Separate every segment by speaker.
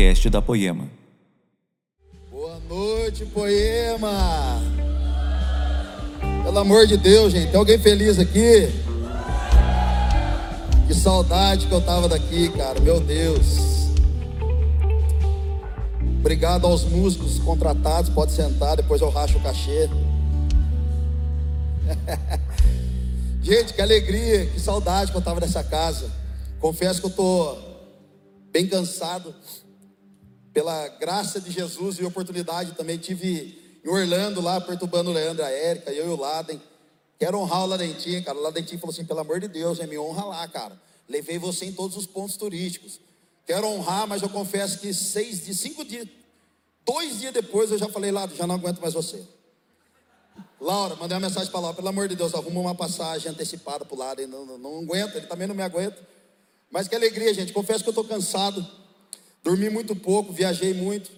Speaker 1: podcast da Poema.
Speaker 2: Boa noite, Poema. Pelo amor de Deus, gente, tem alguém feliz aqui? Que saudade que eu tava daqui, cara, meu Deus. Obrigado aos músicos contratados, pode sentar, depois eu racho o cachê. gente, que alegria, que saudade que eu tava nessa casa. Confesso que eu tô bem cansado pela graça de Jesus e oportunidade também tive em Orlando lá, perturbando o Leandro, a Érica, eu e o Laden. Quero honrar o Ladentinho, cara. O Ladentinho falou assim: pelo amor de Deus, né, me honra lá, cara. Levei você em todos os pontos turísticos. Quero honrar, mas eu confesso que seis dias, cinco dias, dois dias depois eu já falei, Lado, já não aguento mais você. Laura, mandei uma mensagem para lá, pelo amor de Deus, arruma uma passagem antecipada para o lado, não, não, não aguenta, ele também não me aguenta. Mas que alegria, gente. Confesso que eu estou cansado. Dormi muito pouco, viajei muito.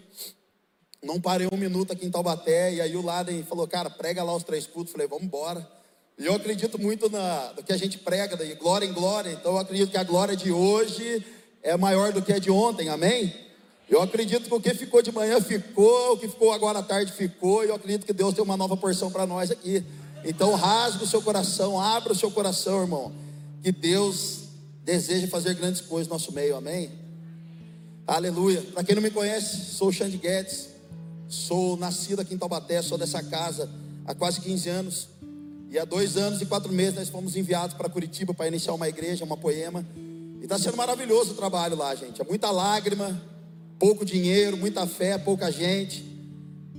Speaker 2: Não parei um minuto aqui em Taubaté. E aí o Laden falou, cara, prega lá os três cultos. Falei, vamos embora. E eu acredito muito na, no que a gente prega, de glória em glória. Então eu acredito que a glória de hoje é maior do que a de ontem, amém? Eu acredito que o que ficou de manhã ficou, o que ficou agora à tarde ficou. E eu acredito que Deus tem uma nova porção para nós aqui. Então rasga o seu coração, abra o seu coração, irmão. Que Deus deseja fazer grandes coisas no nosso meio, amém? Aleluia. Para quem não me conhece, sou o Xande Guedes, sou nascido aqui em Taubaté, sou dessa casa há quase 15 anos. E há dois anos e quatro meses nós fomos enviados para Curitiba para iniciar uma igreja, uma poema. E está sendo maravilhoso o trabalho lá, gente. É muita lágrima, pouco dinheiro, muita fé, pouca gente.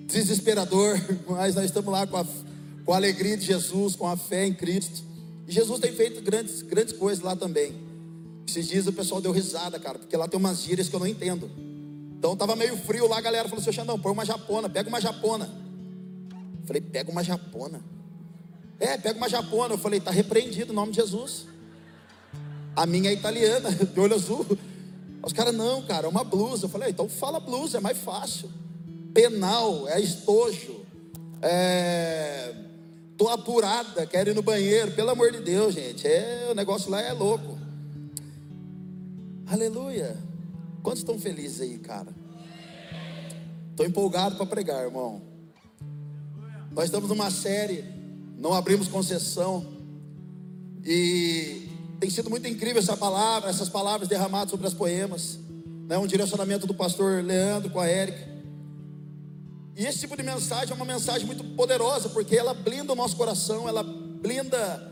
Speaker 2: Desesperador, mas nós estamos lá com a, com a alegria de Jesus, com a fé em Cristo. E Jesus tem feito grandes, grandes coisas lá também. Esses dias o pessoal deu risada, cara, porque lá tem umas gírias que eu não entendo. Então tava meio frio lá, a galera falou assim: Xandão, põe uma japona, pega uma japona. Eu falei, pega uma japona. É, pega uma japona. Eu falei, tá repreendido o nome de Jesus. A minha é italiana, de olho azul. Os caras, não, cara, é uma blusa. Eu falei, então fala blusa, é mais fácil. Penal, é estojo. É. Tô apurada, quero ir no banheiro. Pelo amor de Deus, gente. É, o negócio lá é louco. Aleluia. Quantos estão felizes aí, cara? Estou empolgado para pregar, irmão. Nós estamos numa série, não abrimos concessão. E tem sido muito incrível essa palavra, essas palavras derramadas sobre as poemas. Né? Um direcionamento do pastor Leandro com a Érica. E esse tipo de mensagem é uma mensagem muito poderosa, porque ela blinda o nosso coração, ela blinda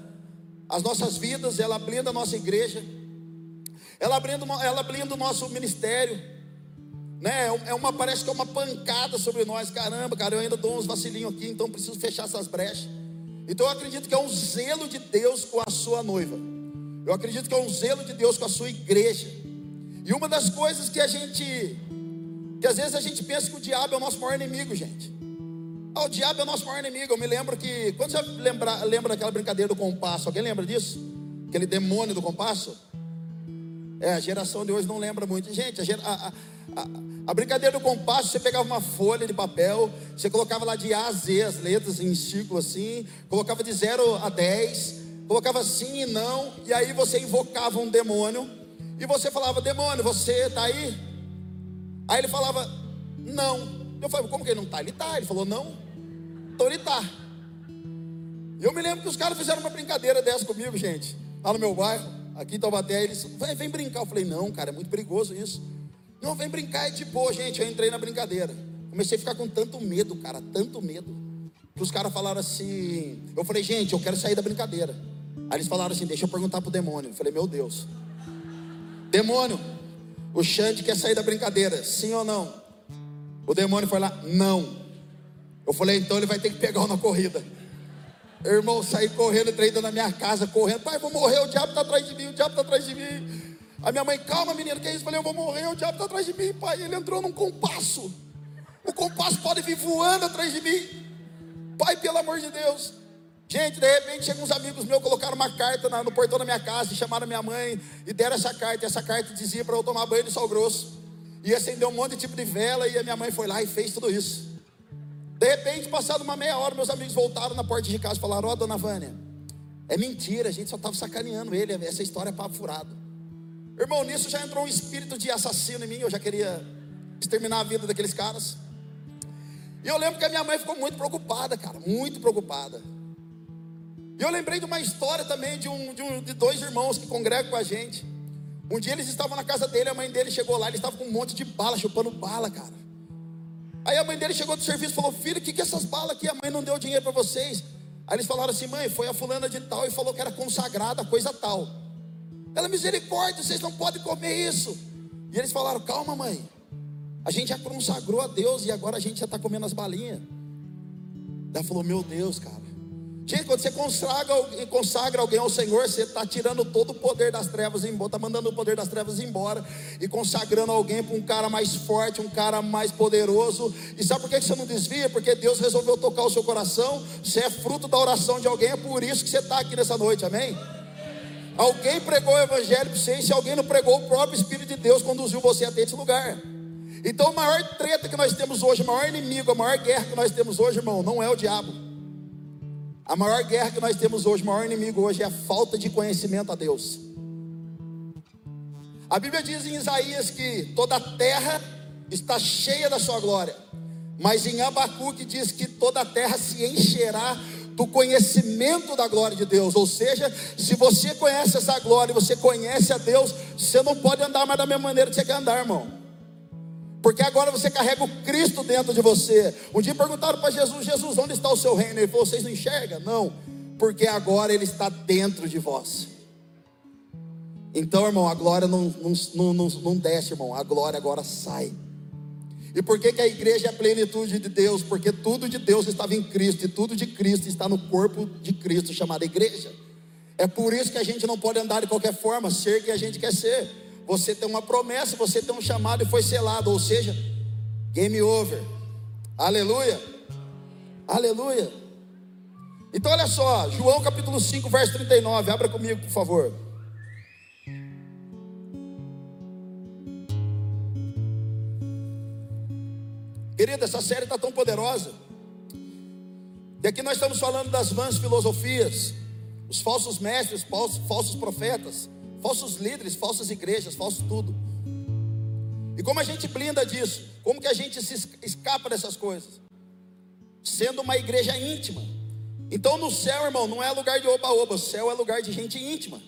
Speaker 2: as nossas vidas, ela blinda a nossa igreja. Ela blinda, ela blinda o nosso ministério. Né? É uma, parece que é uma pancada sobre nós. Caramba, cara, eu ainda dou uns vacilinhos aqui, então preciso fechar essas brechas. Então eu acredito que é um zelo de Deus com a sua noiva. Eu acredito que é um zelo de Deus com a sua igreja. E uma das coisas que a gente, que às vezes a gente pensa que o diabo é o nosso maior inimigo, gente. Ah, o diabo é o nosso maior inimigo. Eu me lembro que, quando você lembra, lembra daquela brincadeira do compasso, alguém lembra disso? Aquele demônio do compasso? É, a geração de hoje não lembra muito. Gente, a, a, a, a, brincadeira do compasso, você pegava uma folha de papel, você colocava lá de A a Z as letras em círculo assim, colocava de 0 a 10, colocava sim e não, e aí você invocava um demônio, e você falava, demônio, você está aí? Aí ele falava, não. Eu falei, como que ele não está? Ele está. Ele falou, não. Então ele está. Eu me lembro que os caras fizeram uma brincadeira dessa comigo, gente, lá no meu bairro aqui em Taubaté, eles, vem, vem brincar. Eu falei, não, cara, é muito perigoso isso. Não, vem brincar, de boa, gente. Eu entrei na brincadeira. Comecei a ficar com tanto medo, cara, tanto medo. Que os caras falaram assim. Eu falei, gente, eu quero sair da brincadeira. Aí eles falaram assim: deixa eu perguntar pro demônio. Eu falei, meu Deus. Demônio, o Xande quer sair da brincadeira, sim ou não? O demônio foi lá, não. Eu falei, então ele vai ter que pegar uma corrida. Irmão, saí correndo, entrei na minha casa, correndo. Pai, vou morrer, o diabo está atrás de mim, o diabo está atrás de mim. A minha mãe, calma, menina, que é isso? Falei, eu vou morrer, o diabo está atrás de mim, pai. Ele entrou num compasso. O compasso pode vir voando atrás de mim. Pai, pelo amor de Deus. Gente, de repente chegam uns amigos meus, colocaram uma carta no portão da minha casa, chamaram minha mãe e deram essa carta. E essa carta dizia para eu tomar banho de sal grosso. E acender um monte de tipo de vela, e a minha mãe foi lá e fez tudo isso. De repente, passado uma meia hora, meus amigos voltaram na porta de casa e falaram: Ó, oh, dona Vânia, é mentira, a gente só estava sacaneando ele, essa história é papo furado. Irmão, nisso já entrou um espírito de assassino em mim, eu já queria exterminar a vida daqueles caras. E eu lembro que a minha mãe ficou muito preocupada, cara, muito preocupada. E eu lembrei de uma história também de, um, de, um, de dois irmãos que congregam com a gente. Um dia eles estavam na casa dele, a mãe dele chegou lá, ele estava com um monte de bala, chupando bala, cara. Aí a mãe dele chegou do serviço e falou: Filho, o que, que é essas balas aqui? A mãe não deu dinheiro para vocês. Aí eles falaram assim: Mãe, foi a fulana de tal e falou que era consagrada, coisa tal. Ela, misericórdia, vocês não podem comer isso. E eles falaram: Calma, mãe. A gente já consagrou a Deus e agora a gente já está comendo as balinhas. Ela falou: Meu Deus, cara. Gente, quando você consagra, consagra alguém ao Senhor, você está tirando todo o poder das trevas embora, está mandando o poder das trevas embora e consagrando alguém para um cara mais forte, um cara mais poderoso. E sabe por que você não desvia? Porque Deus resolveu tocar o seu coração. Você é fruto da oração de alguém, é por isso que você está aqui nessa noite, amém? Alguém pregou o evangelho para você, e se alguém não pregou, o próprio Espírito de Deus conduziu você até esse lugar. Então, a maior treta que nós temos hoje, o maior inimigo, a maior guerra que nós temos hoje, irmão, não é o diabo. A maior guerra que nós temos hoje, o maior inimigo hoje é a falta de conhecimento a Deus. A Bíblia diz em Isaías que toda a terra está cheia da sua glória, mas em Abacuque diz que toda a terra se encherá do conhecimento da glória de Deus. Ou seja, se você conhece essa glória, você conhece a Deus, você não pode andar mais da mesma maneira que você quer andar, irmão. Porque agora você carrega o Cristo dentro de você. Um dia perguntaram para Jesus: Jesus, onde está o seu reino? Ele falou: Vocês não enxergam? Não, porque agora ele está dentro de vós. Então, irmão, a glória não, não, não, não desce, irmão, a glória agora sai. E por que, que a igreja é a plenitude de Deus? Porque tudo de Deus estava em Cristo, e tudo de Cristo está no corpo de Cristo, chamado igreja. É por isso que a gente não pode andar de qualquer forma, ser quem a gente quer ser. Você tem uma promessa, você tem um chamado e foi selado, ou seja, game over. Aleluia. Aleluia. Então olha só, João capítulo 5, verso 39, abra comigo, por favor. Querida, essa série está tão poderosa. E aqui nós estamos falando das vãs filosofias, os falsos mestres, falsos, falsos profetas, falsos líderes, falsas igrejas, falso tudo. E como a gente blinda disso? Como que a gente se escapa dessas coisas? Sendo uma igreja íntima. Então no céu, irmão, não é lugar de oba-oba, o céu é lugar de gente íntima.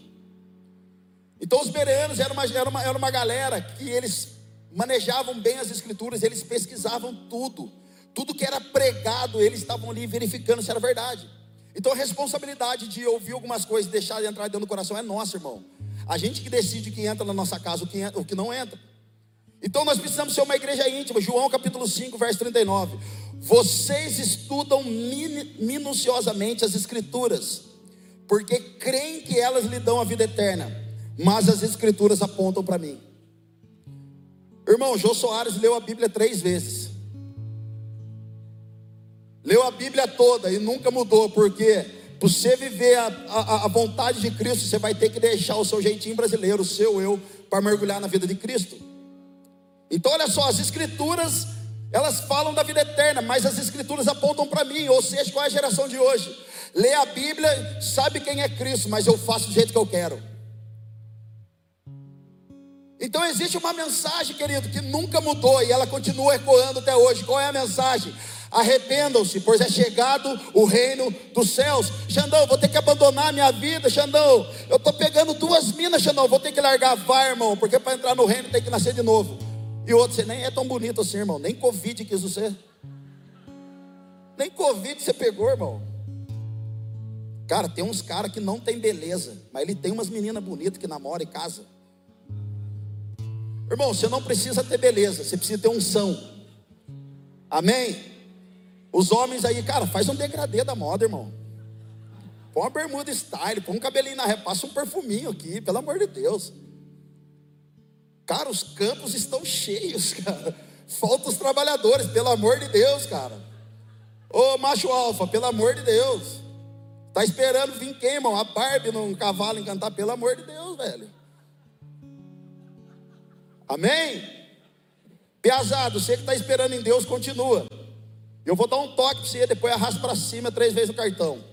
Speaker 2: Então os bereanos eram uma, era uma, era uma galera que eles manejavam bem as escrituras, eles pesquisavam tudo. Tudo que era pregado, eles estavam ali verificando se era verdade. Então a responsabilidade de ouvir algumas coisas e deixar de entrar dentro do coração é nossa, irmão. A gente que decide o que entra na nossa casa, o que, o que não entra. Então nós precisamos ser uma igreja íntima. João capítulo 5, verso 39. Vocês estudam minuciosamente as escrituras, porque creem que elas lhe dão a vida eterna, mas as escrituras apontam para mim. Irmão, Jô Soares leu a Bíblia três vezes. Leu a Bíblia toda e nunca mudou, porque você viver a, a, a, vontade de Cristo, você vai ter que deixar o seu jeitinho brasileiro, o seu eu, para mergulhar na vida de Cristo. Então, olha só, as Escrituras, elas falam da vida eterna, mas as Escrituras apontam para mim, ou seja, qual é a geração de hoje? Lê a Bíblia, sabe quem é Cristo, mas eu faço do jeito que eu quero. Então existe uma mensagem, querido, que nunca mudou e ela continua ecoando até hoje. Qual é a mensagem? Arrependam-se, pois é chegado o reino dos céus. Xandão, vou ter que abandonar minha vida, Xandão. Eu estou pegando duas minas, Xandão. Vou ter que largar vai, irmão, porque para entrar no reino tem que nascer de novo. E outro, você nem é tão bonito assim, irmão. Nem Covid quis você. Nem Covid você pegou, irmão. Cara, tem uns caras que não tem beleza, mas ele tem umas meninas bonitas que namoram e casa. Irmão, você não precisa ter beleza, você precisa ter unção. Amém? Os homens aí, cara, faz um degradê da moda, irmão. Põe uma bermuda style, põe um cabelinho na ré, passa um perfuminho aqui, pelo amor de Deus. Cara, os campos estão cheios, cara. Falta os trabalhadores, pelo amor de Deus, cara. Ô macho alfa, pelo amor de Deus. Tá esperando vir quem, irmão? A Barbie num cavalo encantar, pelo amor de Deus, velho. Amém? Piazado, você que está esperando em Deus, continua. Eu vou dar um toque para você, depois arrasta para cima três vezes o cartão.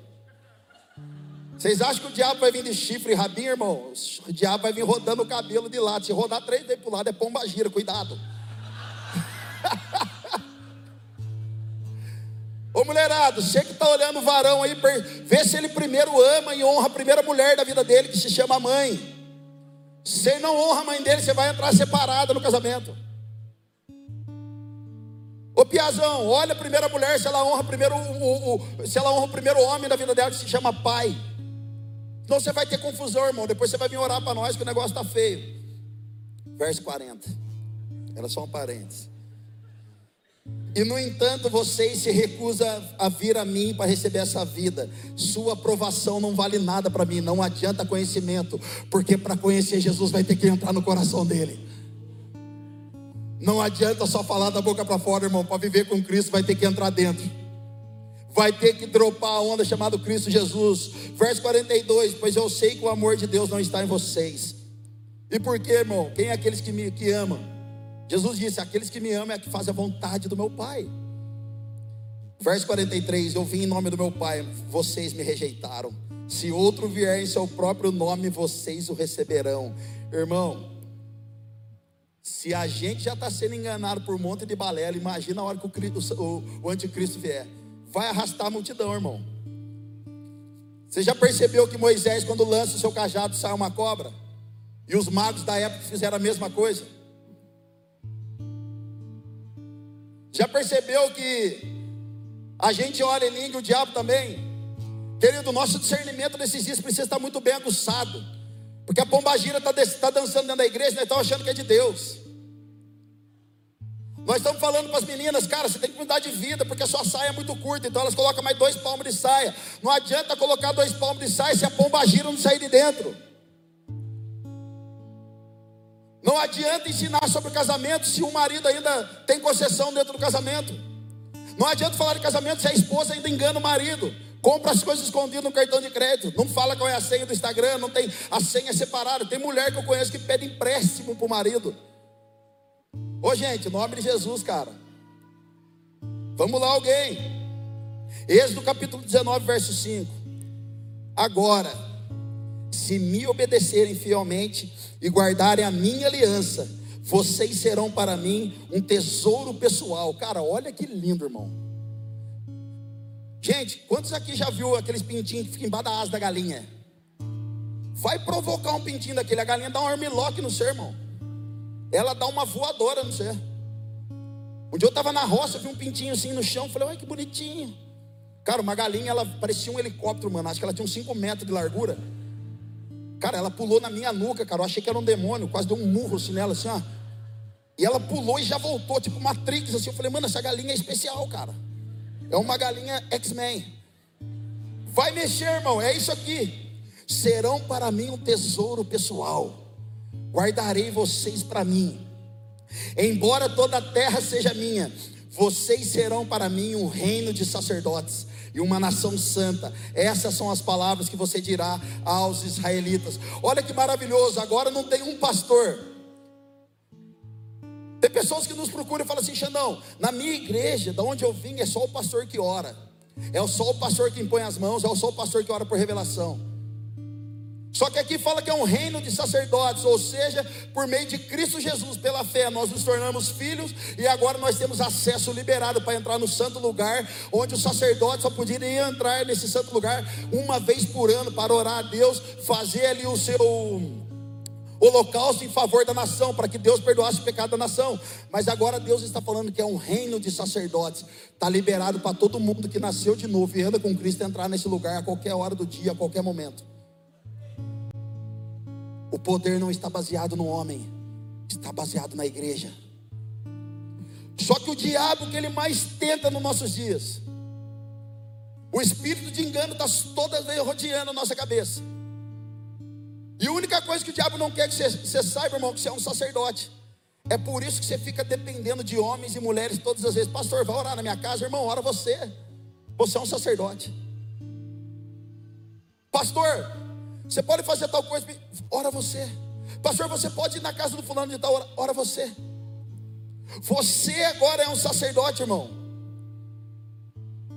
Speaker 2: Vocês acham que o diabo vai vir de chifre e rabinho, irmão? O diabo vai vir rodando o cabelo de lado. Se rodar três vezes para o lado, é pomba gira, cuidado. Ô mulherado, você que está olhando o varão aí, vê se ele primeiro ama e honra a primeira mulher da vida dele, que se chama mãe. Se não honra a mãe dele, você vai entrar separada no casamento. Ô Piazão, olha a primeira mulher, se ela honra primeiro o, o, se ela honra o primeiro homem da vida dela, que se chama pai. Então você vai ter confusão, irmão. Depois você vai vir orar para nós que o negócio está feio. Verso 40. Era só um parênteses. E no entanto, vocês se recusam a vir a mim para receber essa vida. Sua aprovação não vale nada para mim, não adianta conhecimento, porque para conhecer Jesus vai ter que entrar no coração dele. Não adianta só falar da boca para fora, irmão, para viver com Cristo vai ter que entrar dentro. Vai ter que dropar a onda chamada Cristo Jesus. Verso 42, pois eu sei que o amor de Deus não está em vocês. E por quê, irmão? Quem é aqueles que me que amam? Jesus disse: Aqueles que me amam é que fazem a vontade do meu Pai. Verso 43: Eu vim em nome do meu Pai, vocês me rejeitaram. Se outro vier em seu próprio nome, vocês o receberão. Irmão, se a gente já está sendo enganado por um monte de balela, imagina a hora que o, o, o anticristo vier. Vai arrastar a multidão, irmão. Você já percebeu que Moisés, quando lança o seu cajado, sai uma cobra? E os magos da época fizeram a mesma coisa? Já percebeu que a gente olha em língua e o diabo também? Querido, o nosso discernimento nesses dias precisa estar muito bem aguçado. Porque a pombagira está tá dançando dentro da igreja, nós estamos achando que é de Deus. Nós estamos falando para as meninas, cara, você tem que mudar de vida, porque a sua saia é muito curta, então elas colocam mais dois palmos de saia. Não adianta colocar dois palmos de saia se a pombagira não sair de dentro. Não adianta ensinar sobre casamento se o marido ainda tem concessão dentro do casamento. Não adianta falar de casamento se a esposa ainda engana o marido. Compra as coisas escondidas no cartão de crédito. Não fala qual é a senha do Instagram, não tem a senha separada. Tem mulher que eu conheço que pede empréstimo para o marido. Ô gente, nome de Jesus, cara. Vamos lá, alguém. Êxodo capítulo 19, verso 5. Agora, se me obedecerem fielmente e guardarem a minha aliança, vocês serão para mim um tesouro pessoal. Cara, olha que lindo, irmão. Gente, quantos aqui já viu aqueles pintinhos que ficam embaixo da asa da galinha? Vai provocar um pintinho daquele, a galinha dá um armlock no seu irmão. Ela dá uma voadora no ser. Um dia eu estava na roça, vi um pintinho assim no chão, falei, olha que bonitinho. Cara, uma galinha, ela parecia um helicóptero, mano. Acho que ela tinha uns 5 metros de largura. Cara, ela pulou na minha nuca, cara. Eu achei que era um demônio, quase deu um murro assim nela, assim, ó. E ela pulou e já voltou, tipo Matrix, assim. Eu falei, mano, essa galinha é especial, cara. É uma galinha X-Men. Vai mexer, irmão, é isso aqui. Serão para mim um tesouro pessoal. Guardarei vocês para mim. Embora toda a terra seja minha, vocês serão para mim um reino de sacerdotes e uma nação santa. Essas são as palavras que você dirá aos israelitas. Olha que maravilhoso, agora não tem um pastor. Tem pessoas que nos procuram e falam assim: Xandão, na minha igreja, da onde eu vim, é só o pastor que ora, é só o pastor que impõe as mãos, é só o pastor que ora por revelação. Só que aqui fala que é um reino de sacerdotes, ou seja, por meio de Cristo Jesus, pela fé, nós nos tornamos filhos e agora nós temos acesso liberado para entrar no santo lugar, onde os sacerdotes só podiam entrar nesse santo lugar uma vez por ano para orar a Deus, fazer ali o seu holocausto em favor da nação, para que Deus perdoasse o pecado da nação. Mas agora Deus está falando que é um reino de sacerdotes, está liberado para todo mundo que nasceu de novo e anda com Cristo entrar nesse lugar a qualquer hora do dia, a qualquer momento. O poder não está baseado no homem, está baseado na igreja. Só que o diabo que ele mais tenta nos nossos dias, o espírito de engano está todas vezes rodeando a nossa cabeça. E a única coisa que o diabo não quer que você, você saiba, irmão, que você é um sacerdote. É por isso que você fica dependendo de homens e mulheres todas as vezes. Pastor, vai orar na minha casa, irmão, ora você. Você é um sacerdote. Pastor, você pode fazer tal coisa, ora você. Pastor, você pode ir na casa do fulano de tal, ora, ora você. Você agora é um sacerdote, irmão.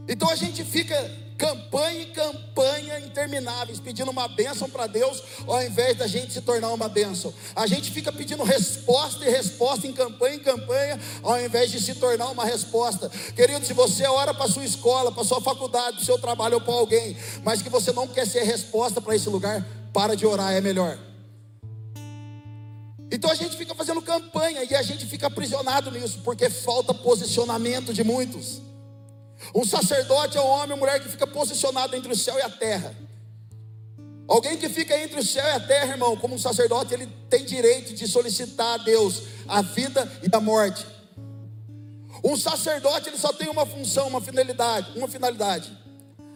Speaker 2: Então a gente fica campanha e campanha intermináveis, pedindo uma bênção para Deus, ao invés da gente se tornar uma bênção. A gente fica pedindo resposta e resposta em campanha e campanha, ao invés de se tornar uma resposta. Querido, se você ora para sua escola, para sua faculdade, para seu trabalho ou para alguém, mas que você não quer ser resposta para esse lugar, para de orar, é melhor. Então a gente fica fazendo campanha e a gente fica aprisionado nisso, porque falta posicionamento de muitos. Um sacerdote é um homem ou mulher que fica posicionado entre o céu e a terra. Alguém que fica entre o céu e a terra, irmão, como um sacerdote, ele tem direito de solicitar a Deus a vida e a morte. Um sacerdote, ele só tem uma função, uma finalidade, uma finalidade: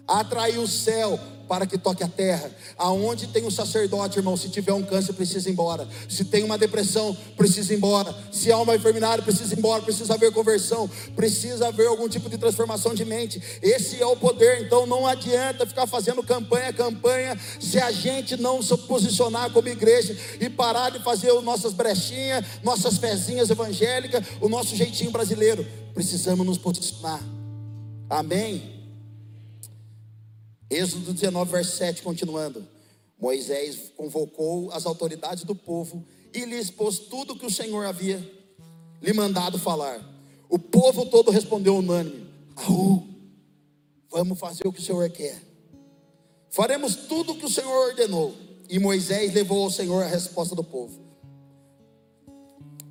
Speaker 2: atrair o céu para que toque a terra. Aonde tem um sacerdote, irmão, se tiver um câncer, precisa ir embora. Se tem uma depressão, precisa ir embora. Se há uma enfermidade, precisa ir embora. Precisa haver conversão, precisa haver algum tipo de transformação de mente. Esse é o poder. Então não adianta ficar fazendo campanha, campanha, se a gente não se posicionar como igreja e parar de fazer as nossas brechinhas, nossas fezinhas evangélicas, o nosso jeitinho brasileiro. Precisamos nos posicionar. Amém? Êxodo 19, verso 7, continuando. Moisés convocou as autoridades do povo e lhes expôs tudo o que o Senhor havia lhe mandado falar. O povo todo respondeu unânime: Aú, vamos fazer o que o Senhor quer. Faremos tudo o que o Senhor ordenou. E Moisés levou ao Senhor a resposta do povo.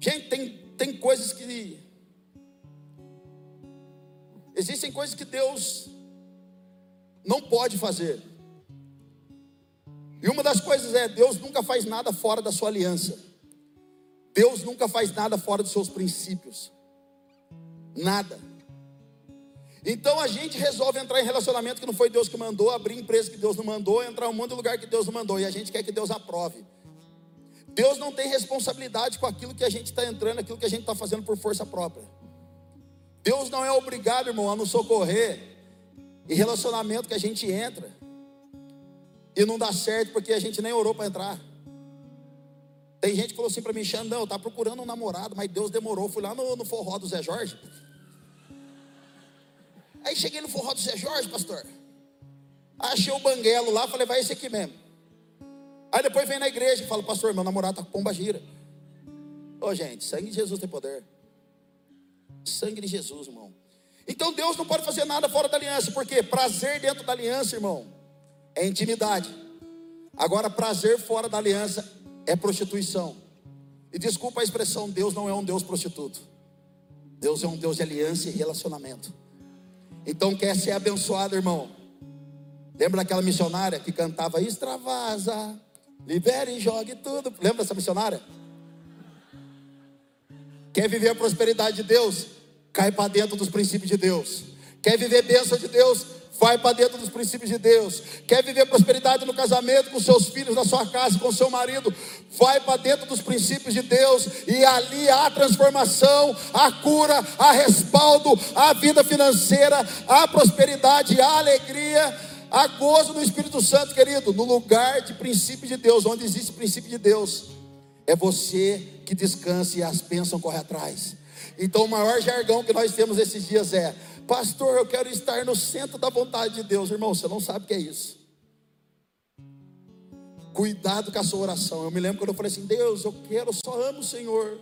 Speaker 2: Gente, tem, tem coisas que. Existem coisas que Deus não pode fazer. E uma das coisas é: Deus nunca faz nada fora da sua aliança. Deus nunca faz nada fora dos seus princípios. Nada. Então a gente resolve entrar em relacionamento que não foi Deus que mandou, abrir empresa que Deus não mandou, entrar em um monte de lugar que Deus não mandou, e a gente quer que Deus aprove. Deus não tem responsabilidade com aquilo que a gente está entrando, aquilo que a gente está fazendo por força própria. Deus não é obrigado, irmão, a nos socorrer e relacionamento que a gente entra e não dá certo porque a gente nem orou para entrar. Tem gente que falou assim para mim, Xandão, tá procurando um namorado, mas Deus demorou. Fui lá no, no forró do Zé Jorge. Aí cheguei no forró do Zé Jorge, pastor. Achei o banguelo lá, falei, vai esse aqui mesmo. Aí depois vem na igreja e fala, pastor, meu namorado tá com pomba gira. Ô gente, sangue de Jesus tem poder. Sangue de Jesus, irmão. Então Deus não pode fazer nada fora da aliança, porque prazer dentro da aliança, irmão, é intimidade. Agora, prazer fora da aliança é prostituição. E desculpa a expressão, Deus não é um Deus prostituto. Deus é um Deus de aliança e relacionamento. Então, quer ser abençoado, irmão? Lembra daquela missionária que cantava extravasa, libere e jogue tudo? Lembra dessa missionária? Quer viver a prosperidade de Deus? Cai para dentro dos princípios de Deus. Quer viver bênção de Deus? Vai para dentro dos princípios de Deus. Quer viver prosperidade no casamento, com seus filhos, na sua casa, com seu marido? Vai para dentro dos princípios de Deus. E ali há transformação, há cura, há respaldo, há vida financeira, há prosperidade, há alegria, há gozo do Espírito Santo, querido. No lugar de princípio de Deus, onde existe princípio de Deus, é você que descansa e as bênçãos correm atrás. Então, o maior jargão que nós temos esses dias é: Pastor, eu quero estar no centro da vontade de Deus. Irmão, você não sabe o que é isso. Cuidado com a sua oração. Eu me lembro quando eu falei assim: Deus, eu quero, só amo o Senhor.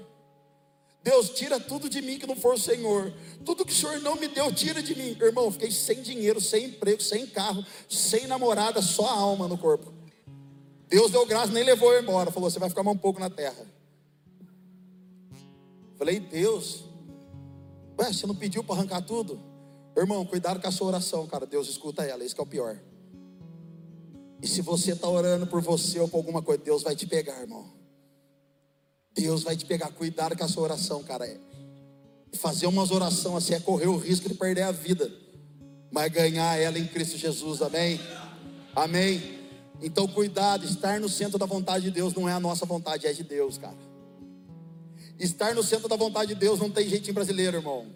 Speaker 2: Deus, tira tudo de mim que não for o Senhor. Tudo que o Senhor não me deu, tira de mim. Irmão, fiquei sem dinheiro, sem emprego, sem carro, sem namorada, só alma no corpo. Deus deu graça, nem levou eu embora. Falou: Você vai ficar mais um pouco na terra. Falei, Deus, ué, você não pediu para arrancar tudo? Irmão, cuidado com a sua oração, cara. Deus escuta ela, isso que é o pior. E se você está orando por você ou por alguma coisa, Deus vai te pegar, irmão. Deus vai te pegar. Cuidado com a sua oração, cara. Fazer umas orações assim é correr o risco de perder a vida, mas ganhar ela em Cristo Jesus, amém? Amém? Então, cuidado, estar no centro da vontade de Deus não é a nossa vontade, é de Deus, cara. Estar no centro da vontade de Deus não tem jeitinho brasileiro, irmão.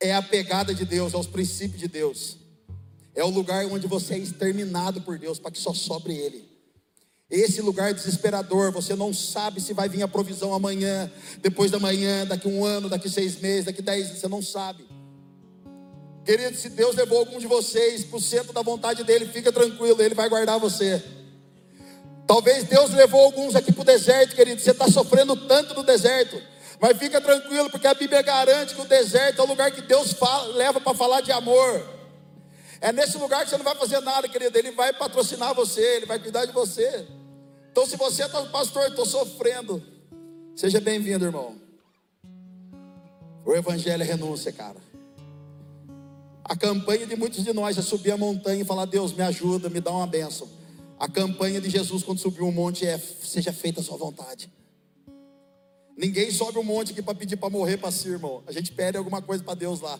Speaker 2: É a pegada de Deus, é os princípios de Deus. É o lugar onde você é exterminado por Deus para que só sobre Ele. Esse lugar desesperador, você não sabe se vai vir a provisão amanhã, depois da manhã, daqui um ano, daqui seis meses, daqui dez, você não sabe. Querido, se Deus levou algum de vocês para o centro da vontade dele, fica tranquilo, ele vai guardar você. Talvez Deus levou alguns aqui para o deserto, querido. Você está sofrendo tanto no deserto. Mas fica tranquilo, porque a Bíblia garante que o deserto é o lugar que Deus fala, leva para falar de amor. É nesse lugar que você não vai fazer nada, querido. Ele vai patrocinar você, ele vai cuidar de você. Então, se você está, pastor, estou sofrendo, seja bem-vindo, irmão. O Evangelho é renúncia, cara. A campanha de muitos de nós é subir a montanha e falar: Deus, me ajuda, me dá uma bênção. A campanha de Jesus quando subiu um monte é: seja feita a sua vontade. Ninguém sobe um monte aqui para pedir para morrer para si, irmão. A gente pede alguma coisa para Deus lá.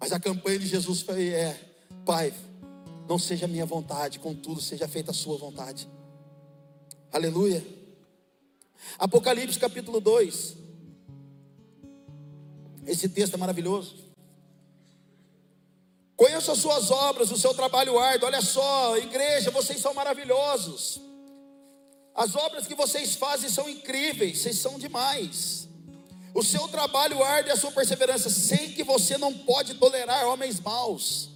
Speaker 2: Mas a campanha de Jesus foi: é, Pai, não seja a minha vontade, contudo, seja feita a sua vontade. Aleluia. Apocalipse capítulo 2. Esse texto é maravilhoso. Conheço as suas obras, o seu trabalho árduo. Olha só, igreja, vocês são maravilhosos. As obras que vocês fazem são incríveis, vocês são demais. O seu trabalho árduo e a sua perseverança. Sei que você não pode tolerar homens maus.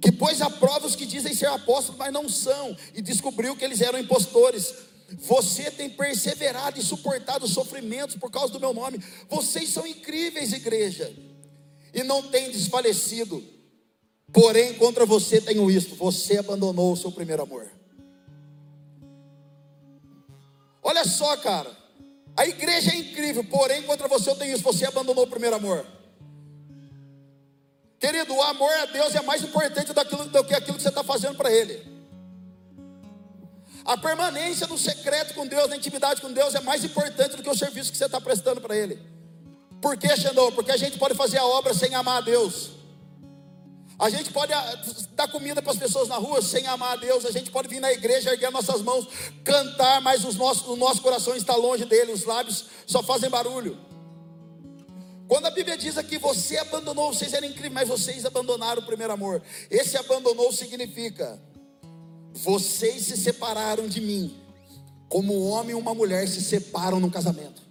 Speaker 2: Que a prova os que dizem ser apóstolos, mas não são. E descobriu que eles eram impostores. Você tem perseverado e suportado sofrimentos por causa do meu nome. Vocês são incríveis, igreja. E não tem desfalecido. Porém, contra você tenho isto: você abandonou o seu primeiro amor. Olha só, cara. A igreja é incrível, porém contra você eu tenho isso, você abandonou o primeiro amor. Querido, o amor a Deus é mais importante do que aquilo que você está fazendo para Ele. A permanência no secreto com Deus, na intimidade com Deus, é mais importante do que o serviço que você está prestando para Ele. Por que, Xandão? Porque a gente pode fazer a obra sem amar a Deus. A gente pode ah, dar comida para as pessoas na rua sem amar a Deus. A gente pode vir na igreja, erguer nossas mãos, cantar, mas os nossos, o nosso coração está longe dele, os lábios só fazem barulho. Quando a Bíblia diz aqui, você abandonou, vocês eram incríveis, mas vocês abandonaram o primeiro amor. Esse abandonou significa, vocês se separaram de mim, como um homem e uma mulher se separam no casamento.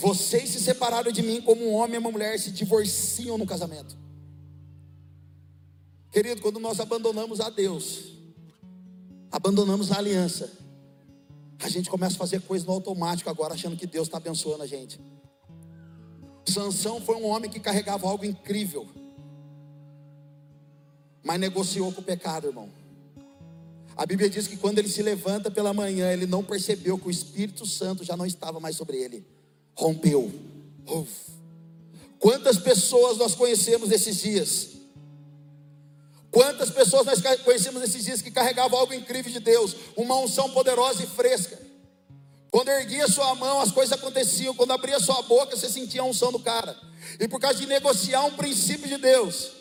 Speaker 2: Vocês se separaram de mim como um homem e uma mulher se divorciam no casamento. Querido, quando nós abandonamos a Deus, abandonamos a aliança, a gente começa a fazer coisas no automático agora, achando que Deus está abençoando a gente. Sansão foi um homem que carregava algo incrível, mas negociou com o pecado, irmão. A Bíblia diz que quando ele se levanta pela manhã, ele não percebeu que o Espírito Santo já não estava mais sobre ele. Rompeu. Uf. Quantas pessoas nós conhecemos nesses dias? Quantas pessoas nós conhecemos esses dias que carregavam algo incrível de Deus, uma unção poderosa e fresca. Quando erguia sua mão, as coisas aconteciam. Quando abria sua boca, você sentia a unção do cara. E por causa de negociar um princípio de Deus,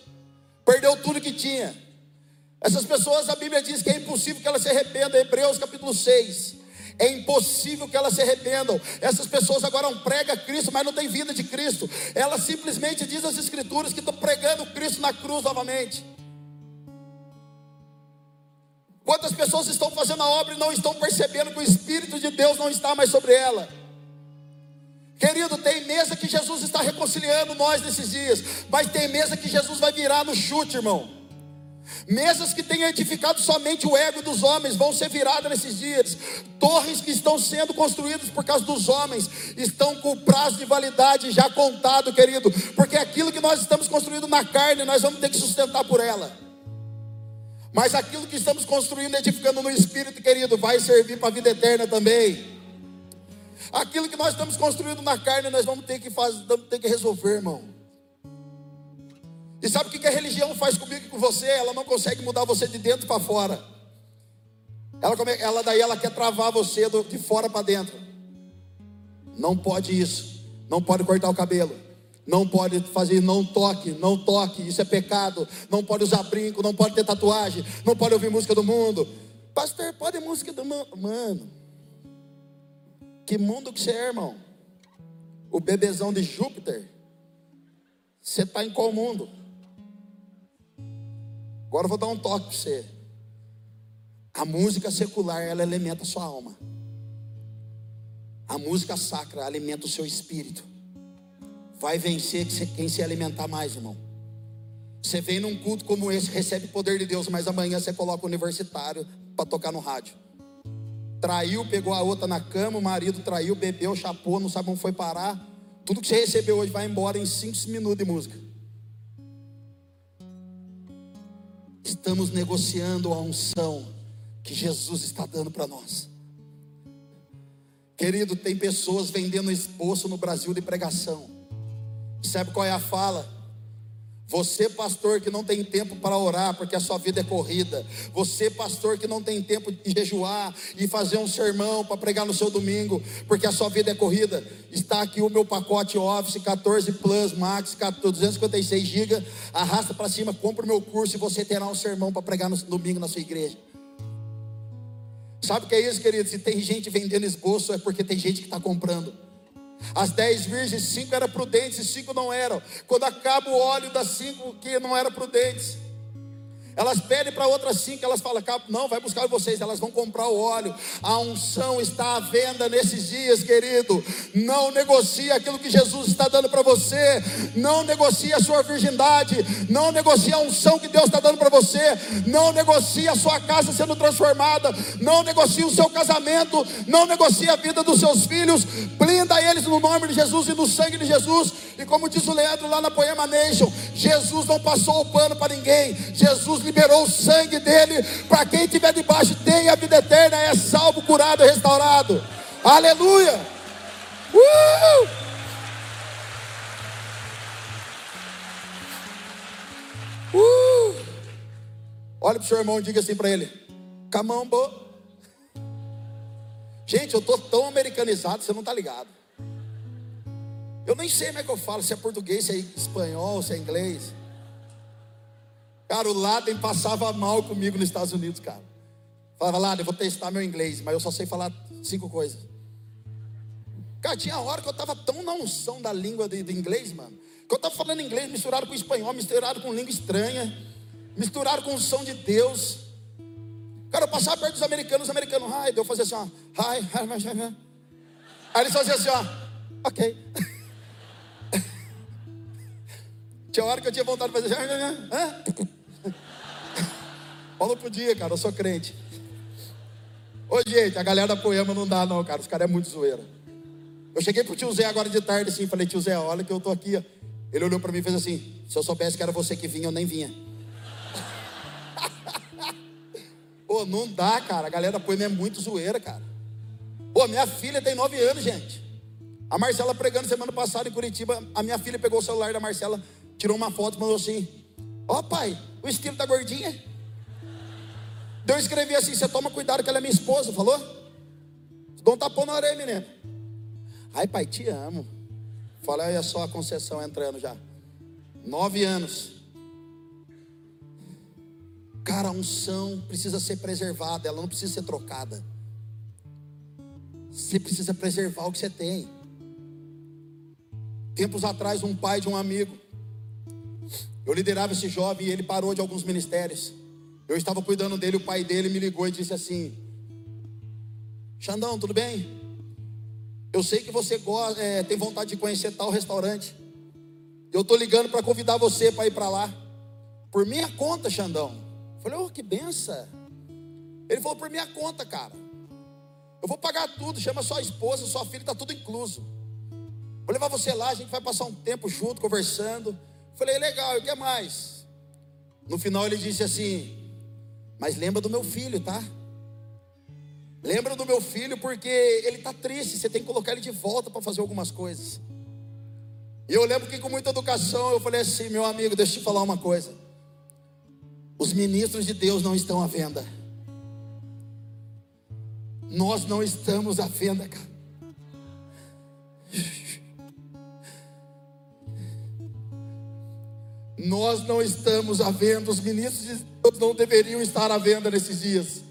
Speaker 2: perdeu tudo que tinha. Essas pessoas, a Bíblia diz que é impossível que elas se arrependam. Hebreus capítulo 6. É impossível que elas se arrependam. Essas pessoas agora pregam Cristo, mas não têm vida de Cristo. Elas simplesmente dizem as Escrituras que estão pregando Cristo na cruz novamente. Quantas pessoas estão fazendo a obra e não estão percebendo que o Espírito de Deus não está mais sobre ela? Querido, tem mesa que Jesus está reconciliando nós nesses dias, mas tem mesa que Jesus vai virar no chute, irmão. Mesas que têm edificado somente o ego dos homens vão ser viradas nesses dias. Torres que estão sendo construídas por causa dos homens estão com o prazo de validade já contado, querido, porque aquilo que nós estamos construindo na carne, nós vamos ter que sustentar por ela. Mas aquilo que estamos construindo, edificando no Espírito, querido, vai servir para a vida eterna também. Aquilo que nós estamos construindo na carne, nós vamos ter que fazer, vamos ter que resolver, irmão. E sabe o que a religião faz comigo e com você? Ela não consegue mudar você de dentro para fora. Ela, ela daí ela quer travar você de fora para dentro. Não pode isso. Não pode cortar o cabelo não pode fazer, não toque, não toque, isso é pecado. Não pode usar brinco, não pode ter tatuagem, não pode ouvir música do mundo. Pastor, pode música do mundo. Mano, que mundo que você é, irmão? O bebezão de Júpiter? Você está em qual mundo? Agora eu vou dar um toque para você. A música secular, ela alimenta a sua alma. A música sacra alimenta o seu espírito. vai vencer quem se alimentar mais, irmão. Você vem num culto como esse, recebe o poder de Deus, mas amanhã você coloca o universitário para tocar no rádio. Traiu, pegou a outra na cama, o marido traiu, bebeu, chapou, não sabe onde foi parar. Tudo que você recebeu hoje vai embora em cinco minutos de música. Estamos negociando a unção que Jesus está dando para nós. Querido, tem pessoas vendendo esboço no Brasil de pregação. Sabe qual é a fala? Você, pastor, que não tem tempo para orar, porque a sua vida é corrida. Você, pastor, que não tem tempo de jejuar e fazer um sermão para pregar no seu domingo, porque a sua vida é corrida. Está aqui o meu pacote Office 14 Plus Max, 256 GB. Arrasta para cima, compra o meu curso e você terá um sermão para pregar no domingo na sua igreja. Sabe o que é isso, querido? Se tem gente vendendo esboço, é porque tem gente que está comprando. As dez virgens, cinco eram prudentes e cinco não eram. Quando acaba o óleo das cinco que não eram prudentes, elas pedem para outras cinco, elas falam, não, vai buscar vocês, elas vão comprar o óleo. A unção está à venda nesses dias, querido. Não negocie aquilo que Jesus está dando para você. Não negocie a sua virgindade. Não negocie a unção que Deus está dando para você. Não negocie a sua casa sendo transformada. Não negocie o seu casamento. Não negocie a vida dos seus filhos. Blinda eles no nome de Jesus e no sangue de Jesus. E como diz o Leandro lá na Poema Nation, Jesus não passou o pano para ninguém. Jesus liberou o sangue dele para quem estiver debaixo tem a vida eterna, é salvo, curado, restaurado. Aleluia! Uh! Uh! Olha para o seu irmão e diga assim para ele: Camambo. Gente, eu estou tão americanizado, você não está ligado. Eu nem sei como é que eu falo, se é português, se é espanhol, se é inglês. Cara, o Laden passava mal comigo nos Estados Unidos, cara. Falava, Laden, eu vou testar meu inglês, mas eu só sei falar cinco coisas. Cara, tinha hora que eu tava tão na unção da língua de, de inglês, mano. Que eu tava falando inglês misturado com espanhol, misturado com língua estranha, misturado com unção de Deus. Cara, eu passava perto dos americanos, os americanos, hi, eu fazia assim, ó, hi, hi, hi. Aí eles faziam assim, ó, ok. tinha hora que eu tinha vontade de fazer assim, Paulo podia, cara, eu sou crente. Ô, gente, a galera da Poema não dá, não, cara. Os caras é muito zoeira. Eu cheguei pro tio Zé agora de tarde, assim, falei, tio Zé, olha que eu tô aqui. Ó. Ele olhou para mim e fez assim: se eu soubesse que era você que vinha, eu nem vinha. Pô, não dá, cara. A galera da Poema é muito zoeira, cara. Pô, minha filha tem nove anos, gente. A Marcela pregando semana passada em Curitiba, a minha filha pegou o celular da Marcela, tirou uma foto e mandou assim: Ó, oh, pai, o estilo da gordinha. Então eu escrevi assim: você toma cuidado que ela é minha esposa, falou? Dá um tapão na orelha, menino. Ai, pai, te amo. Falei, olha só a concessão entrando já. Nove anos. Cara, a unção precisa ser preservada, ela não precisa ser trocada. Você precisa preservar o que você tem. Tempos atrás, um pai de um amigo, eu liderava esse jovem e ele parou de alguns ministérios. Eu estava cuidando dele, o pai dele me ligou e disse assim: Xandão, tudo bem? Eu sei que você gosta, é, tem vontade de conhecer tal restaurante. Eu estou ligando para convidar você para ir para lá. Por minha conta, Xandão. Eu falei, oh, que benção. Ele falou, por minha conta, cara. Eu vou pagar tudo, chama sua esposa, sua filha, está tudo incluso. Vou levar você lá, a gente vai passar um tempo junto, conversando. Eu falei, legal, e o que mais? No final ele disse assim: mas lembra do meu filho, tá? Lembra do meu filho porque ele está triste, você tem que colocar ele de volta para fazer algumas coisas. E eu lembro que com muita educação eu falei assim, meu amigo, deixa eu te falar uma coisa. Os ministros de Deus não estão à venda. Nós não estamos à venda, cara. Nós não estamos à venda, os ministros de Deus não deveriam estar à venda nesses dias.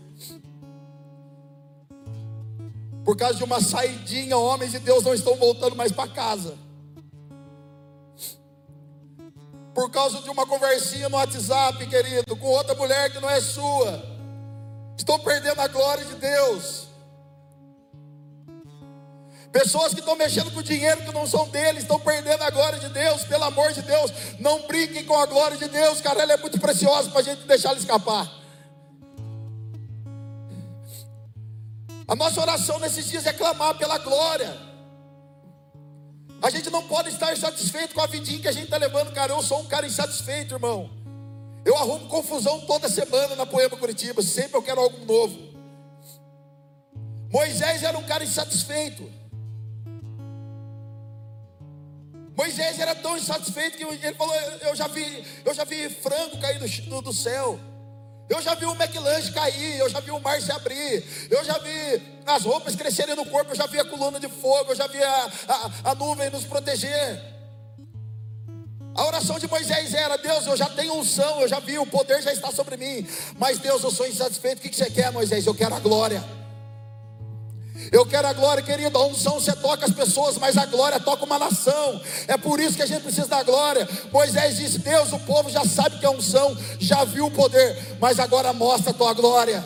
Speaker 2: Por causa de uma saidinha, homens de Deus não estão voltando mais para casa. Por causa de uma conversinha no WhatsApp, querido, com outra mulher que não é sua. Estão perdendo a glória de Deus. Pessoas que estão mexendo com dinheiro que não são deles, estão perdendo a glória de Deus, pelo amor de Deus, não brinquem com a glória de Deus, cara, ela é muito preciosa para a gente deixar ela escapar. A nossa oração nesses dias é clamar pela glória. A gente não pode estar satisfeito com a vidinha que a gente está levando, cara. Eu sou um cara insatisfeito, irmão. Eu arrumo confusão toda semana na Poema Curitiba, sempre eu quero algo novo. Moisés era um cara insatisfeito. Moisés era tão insatisfeito que ele falou: Eu já vi, eu já vi frango cair do, do céu. Eu já vi o McLanche cair, eu já vi o mar se abrir, eu já vi as roupas crescerem no corpo, eu já vi a coluna de fogo, eu já vi a, a, a nuvem nos proteger. A oração de Moisés era: Deus, eu já tenho unção, eu já vi, o poder já está sobre mim, mas Deus, eu sou insatisfeito. O que você quer, Moisés? Eu quero a glória. Eu quero a glória, querido. A unção você toca as pessoas, mas a glória toca uma nação. É por isso que a gente precisa da glória. Moisés disse: Deus, o povo já sabe que é unção, já viu o poder, mas agora mostra a tua glória.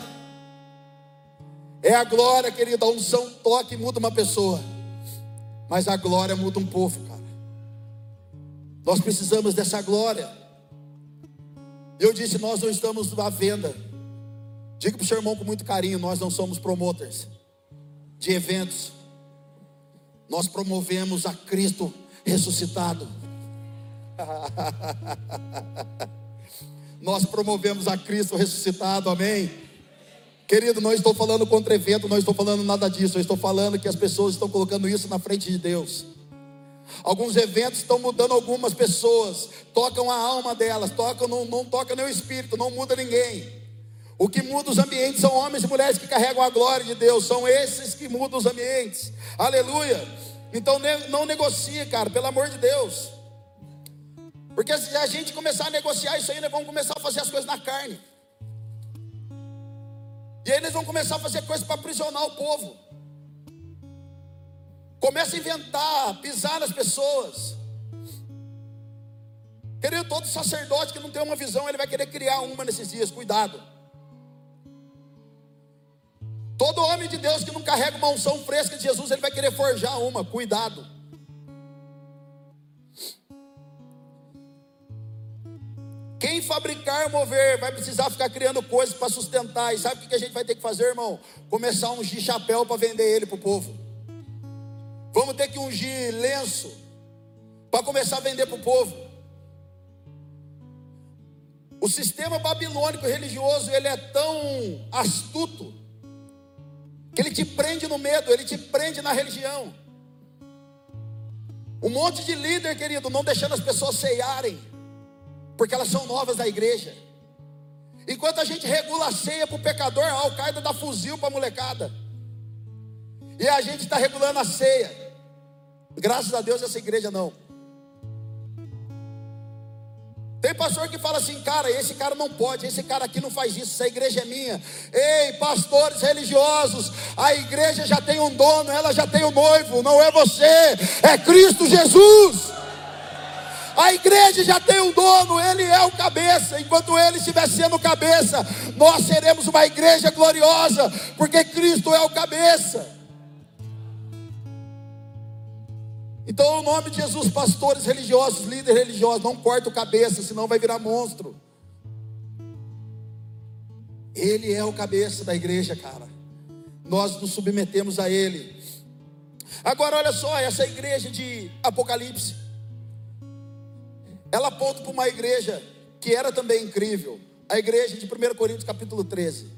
Speaker 2: É a glória, querido. A unção toca e muda uma pessoa, mas a glória muda um povo, cara. Nós precisamos dessa glória. Eu disse: Nós não estamos à venda. Diga para o seu irmão com muito carinho: Nós não somos promoters de eventos, nós promovemos a Cristo ressuscitado. nós promovemos a Cristo ressuscitado, amém? Querido, não estou falando contra evento, não estou falando nada disso, eu estou falando que as pessoas estão colocando isso na frente de Deus. Alguns eventos estão mudando algumas pessoas, tocam a alma delas, tocam, não, não toca nem o espírito, não muda ninguém. O que muda os ambientes são homens e mulheres que carregam a glória de Deus, são esses que mudam os ambientes. Aleluia. Então não negocie, cara, pelo amor de Deus. Porque se a gente começar a negociar isso aí, nós vamos começar a fazer as coisas na carne. E aí eles vão começar a fazer coisas para aprisionar o povo. Começa a inventar, pisar nas pessoas. Querido, todo sacerdote que não tem uma visão, ele vai querer criar uma nesses dias, cuidado. Todo homem de Deus que não carrega uma unção fresca de Jesus, ele vai querer forjar uma, cuidado. Quem fabricar, mover, vai precisar ficar criando coisas para sustentar. E sabe o que a gente vai ter que fazer, irmão? Começar a ungir chapéu para vender ele para o povo. Vamos ter que ungir lenço para começar a vender para o povo. O sistema babilônico religioso ele é tão astuto ele te prende no medo, ele te prende na religião. Um monte de líder, querido, não deixando as pessoas ceiarem, porque elas são novas da igreja. Enquanto a gente regula a ceia para o pecador, a Al-Qaeda dá fuzil para a molecada. E a gente está regulando a ceia. Graças a Deus essa igreja não. Tem pastor que fala assim, cara, esse cara não pode, esse cara aqui não faz isso, essa igreja é minha. Ei, pastores religiosos, a igreja já tem um dono, ela já tem um noivo, não é você, é Cristo Jesus. A igreja já tem um dono, ele é o cabeça. Enquanto ele estiver sendo cabeça, nós seremos uma igreja gloriosa, porque Cristo é o cabeça. Então, o nome de Jesus, pastores religiosos, líderes religiosos, não corta o cabeça, senão vai virar monstro. Ele é o cabeça da igreja, cara. Nós nos submetemos a Ele. Agora, olha só, essa igreja de Apocalipse, ela aponta para uma igreja que era também incrível, a igreja de 1 Coríntios capítulo 13.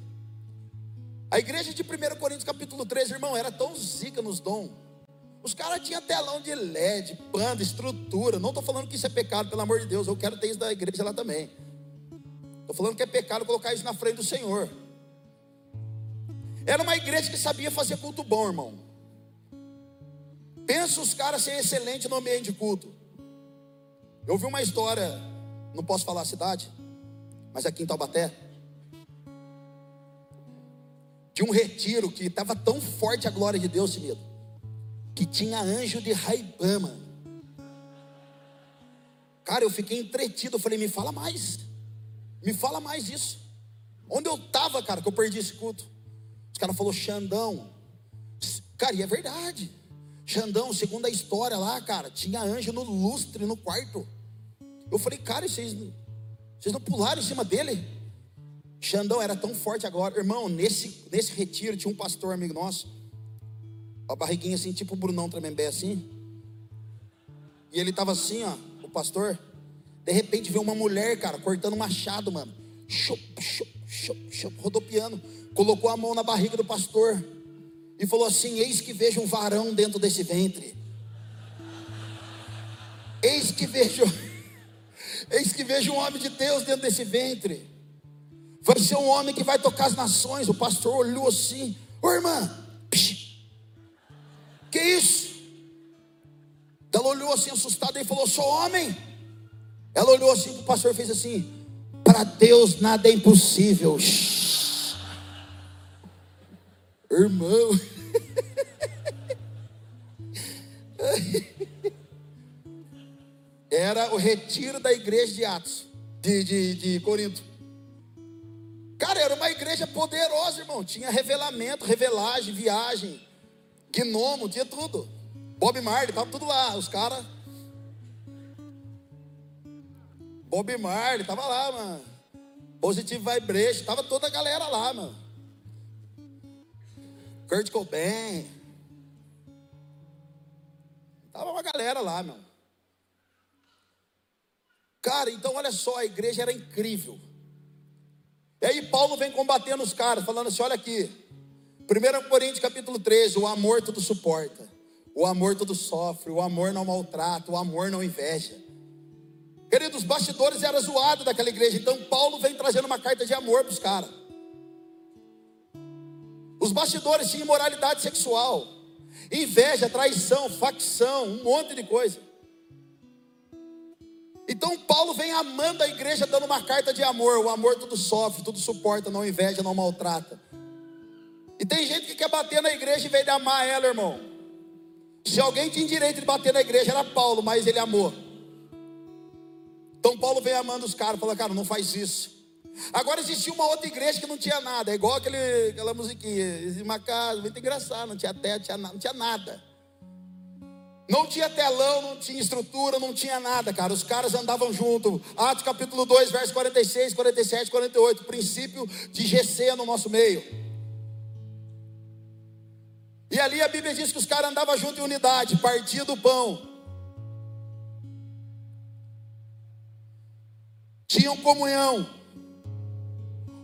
Speaker 2: A igreja de 1 Coríntios capítulo 13, irmão, era tão zica nos dons os caras tinham telão de LED, panda, estrutura. Não estou falando que isso é pecado, pelo amor de Deus. Eu quero ter isso da igreja lá também. Estou falando que é pecado colocar isso na frente do Senhor. Era uma igreja que sabia fazer culto bom, irmão. Pensa os caras serem excelentes no ambiente de culto. Eu ouvi uma história, não posso falar a cidade, mas aqui em Taubaté. De um retiro que estava tão forte a glória de Deus, medo que tinha anjo de Raibama. Cara, eu fiquei entretido. Eu falei, me fala mais. Me fala mais disso. Onde eu estava, cara, que eu perdi esse culto? Os caras falaram, Xandão. Cara, e é verdade. Xandão, segundo a história lá, cara, tinha anjo no lustre, no quarto. Eu falei, cara, vocês, vocês não pularam em cima dele? Xandão era tão forte agora. Irmão, nesse, nesse retiro tinha um pastor amigo nosso. A barriguinha assim, tipo o Brunão Tremembé assim. E ele tava assim, ó, o pastor. De repente veio uma mulher, cara, cortando machado, mano. Chup, chup, chup, chup, rodopiando. Colocou a mão na barriga do pastor. E falou assim: Eis que vejo um varão dentro desse ventre. Eis que vejo. Eis que vejo um homem de Deus dentro desse ventre. Vai ser um homem que vai tocar as nações. O pastor olhou assim: Ô irmã, que isso? Ela olhou assim assustada e falou: Sou homem. Ela olhou assim, o pastor fez assim: Para Deus nada é impossível. Irmão. Era o retiro da igreja de Atos, de, de, de Corinto. Cara, era uma igreja poderosa, irmão. Tinha revelamento, revelagem, viagem, gnomo, tinha tudo. Bob Marley, tava tudo lá. Os caras. Bob Marley, tava lá, mano. Positive Vibration, tava toda a galera lá, mano. Kurt Cobain. Tava uma galera lá, meu. Cara, então olha só, a igreja era incrível. E aí Paulo vem combatendo os caras, falando assim: olha aqui. 1 Coríntios capítulo 13, o amor tudo suporta, o amor tudo sofre, o amor não maltrata, o amor não inveja. Queridos, os bastidores eram zoados daquela igreja, então Paulo vem trazendo uma carta de amor para os caras. Os bastidores tinham imoralidade sexual, inveja, traição, facção, um monte de coisa. Então Paulo vem amando a igreja, dando uma carta de amor. O amor tudo sofre, tudo suporta, não inveja, não maltrata. E tem gente que quer bater na igreja em vez de amar ela, irmão. Se alguém tinha direito de bater na igreja, era Paulo, mas ele amou. Então Paulo vem amando os caras, fala, cara, não faz isso. Agora existia uma outra igreja que não tinha nada, é igual aquele, aquela musiquinha, uma casa, muito engraçado, não tinha teto, não tinha nada. Não tinha telão, não tinha estrutura, não tinha nada, cara. Os caras andavam junto. Atos capítulo 2, verso 46, 47, 48. Princípio de GC no nosso meio. E ali a Bíblia diz que os caras andavam junto em unidade, partiam do pão. Tinham comunhão.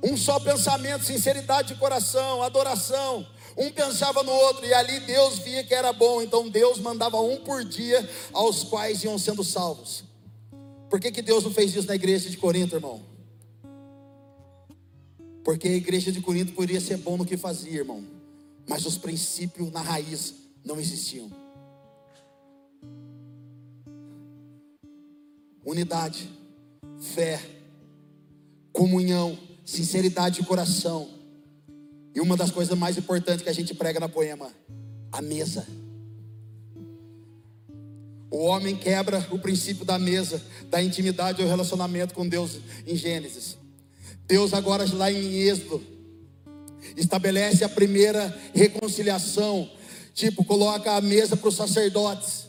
Speaker 2: Um só pensamento, sinceridade de coração, adoração um pensava no outro, e ali Deus via que era bom, então Deus mandava um por dia, aos quais iam sendo salvos. Por que, que Deus não fez isso na igreja de Corinto, irmão? Porque a igreja de Corinto poderia ser bom no que fazia, irmão, mas os princípios na raiz não existiam. Unidade, fé, comunhão, sinceridade de coração e uma das coisas mais importantes que a gente prega na poema, a mesa. O homem quebra o princípio da mesa, da intimidade e o relacionamento com Deus em Gênesis. Deus agora lá em Êxodo estabelece a primeira reconciliação, tipo, coloca a mesa para os sacerdotes.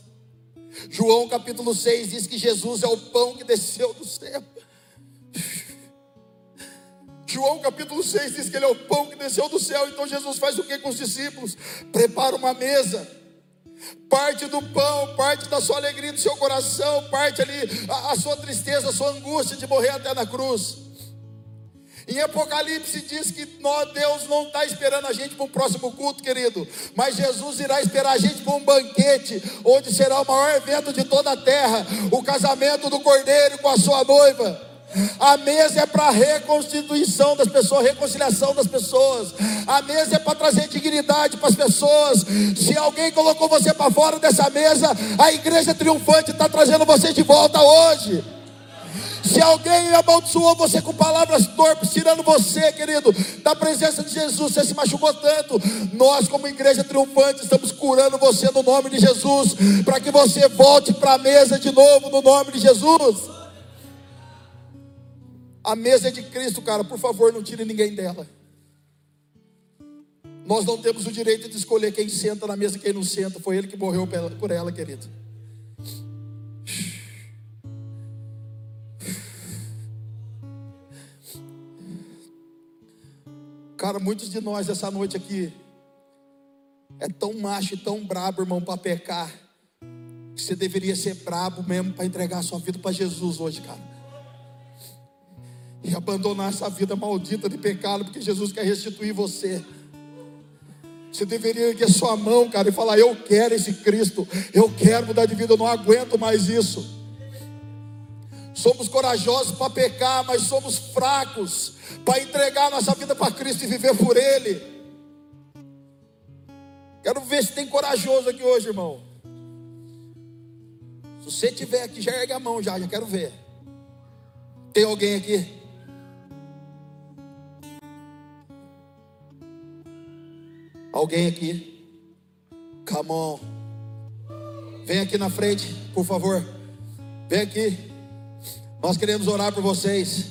Speaker 2: João capítulo 6 diz que Jesus é o pão que desceu do céu. João capítulo 6 diz que ele é o pão que desceu do céu. Então Jesus faz o que com os discípulos? Prepara uma mesa. Parte do pão, parte da sua alegria do seu coração, parte ali a, a sua tristeza, a sua angústia de morrer até na cruz. Em Apocalipse diz que nós, Deus não está esperando a gente para o próximo culto, querido, mas Jesus irá esperar a gente para um banquete, onde será o maior evento de toda a terra o casamento do cordeiro com a sua noiva. A mesa é para reconstituição das pessoas, reconciliação das pessoas. A mesa é para trazer dignidade para as pessoas. Se alguém colocou você para fora dessa mesa, a igreja triunfante está trazendo você de volta hoje. Se alguém amaldiçoou você com palavras torpes, tirando você, querido, da presença de Jesus, você se machucou tanto. Nós, como igreja triunfante, estamos curando você no nome de Jesus, para que você volte para a mesa de novo no nome de Jesus. A mesa é de Cristo, cara. Por favor, não tire ninguém dela. Nós não temos o direito de escolher quem senta na mesa e quem não senta. Foi ele que morreu por ela, querido. Cara, muitos de nós essa noite aqui é tão macho e tão brabo, irmão, para pecar, que você deveria ser brabo mesmo para entregar a sua vida para Jesus hoje, cara e abandonar essa vida maldita de pecado, porque Jesus quer restituir você. Você deveria erguer sua mão, cara, e falar: Eu quero esse Cristo, eu quero mudar de vida, eu não aguento mais isso. Somos corajosos para pecar, mas somos fracos para entregar nossa vida para Cristo e viver por Ele. Quero ver se tem corajoso aqui hoje, irmão. Se você tiver aqui, já ergue a mão, já, já quero ver. Tem alguém aqui? Alguém aqui? Come on. Vem aqui na frente, por favor. Vem aqui. Nós queremos orar por vocês.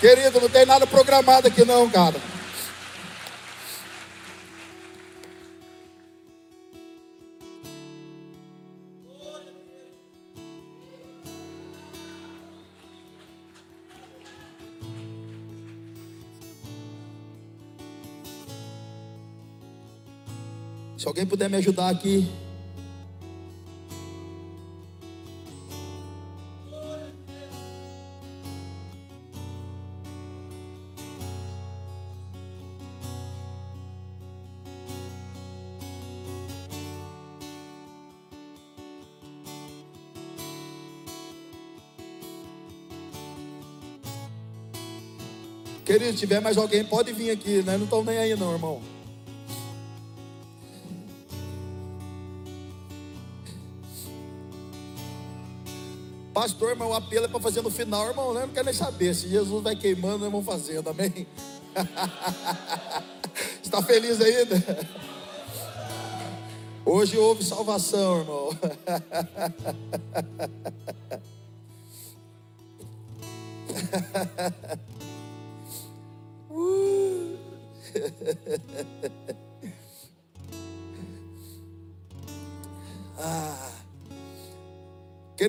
Speaker 2: Querido, não tem nada programado aqui não, cara. Alguém puder me ajudar aqui. Querido, se tiver mais alguém, pode vir aqui, né? Não estão nem aí não, irmão. Pastor, mas o apelo é para fazer no final, irmão. Né? Não quero nem saber. Se Jesus vai queimando, nós vamos fazendo, amém? Está feliz ainda? Hoje houve salvação, irmão. uh.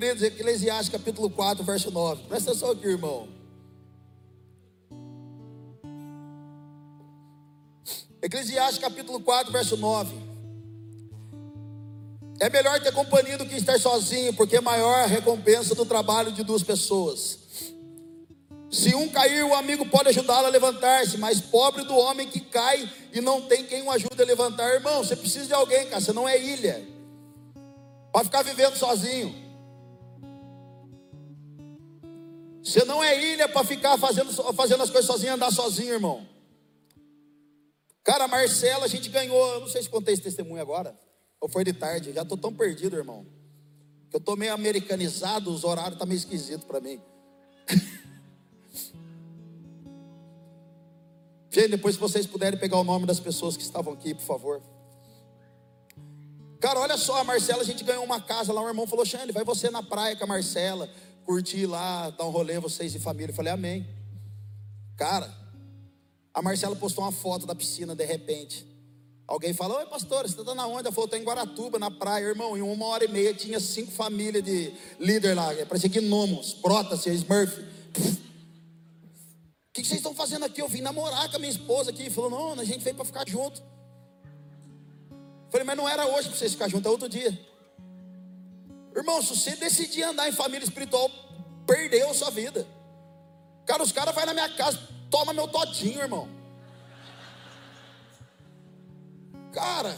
Speaker 2: Queridos, Eclesiastes capítulo 4, verso 9. Presta atenção aqui, irmão. Eclesiastes capítulo 4, verso 9. É melhor ter companhia do que estar sozinho, porque é maior a recompensa do trabalho de duas pessoas. Se um cair, o amigo pode ajudá-lo a levantar-se, mas pobre do homem que cai e não tem quem o ajude a levantar. Irmão, você precisa de alguém, cara, você não é ilha. Para ficar vivendo sozinho. Você não é ilha para ficar fazendo, fazendo as coisas sozinho, andar sozinho, irmão. Cara, Marcela, a gente ganhou. Eu não sei se contei esse testemunho agora. Ou foi de tarde. Já estou tão perdido, irmão. Que eu estou meio americanizado, os horários estão tá meio esquisitos para mim. Gente, depois se vocês puderem pegar o nome das pessoas que estavam aqui, por favor. Cara, olha só, a Marcela, a gente ganhou uma casa lá, o irmão falou, Xande, vai você na praia com a Marcela curtir lá, dar um rolê, vocês e família. Eu falei, amém. Cara, a Marcela postou uma foto da piscina de repente. Alguém falou, oi pastor, você está na onde? Ela falou, estou em Guaratuba, na praia, irmão. Em uma hora e meia tinha cinco famílias de líder lá. Parecia gnomos, Protas, Smurf. O que, que vocês estão fazendo aqui? Eu vim namorar com a minha esposa aqui. Falou, não, a gente veio para ficar junto. Falei, mas não era hoje para vocês ficar juntos, é outro dia. Irmão, se você decidir andar em família espiritual, perdeu a sua vida. Cara, os caras vão na minha casa, toma meu todinho, irmão. Cara,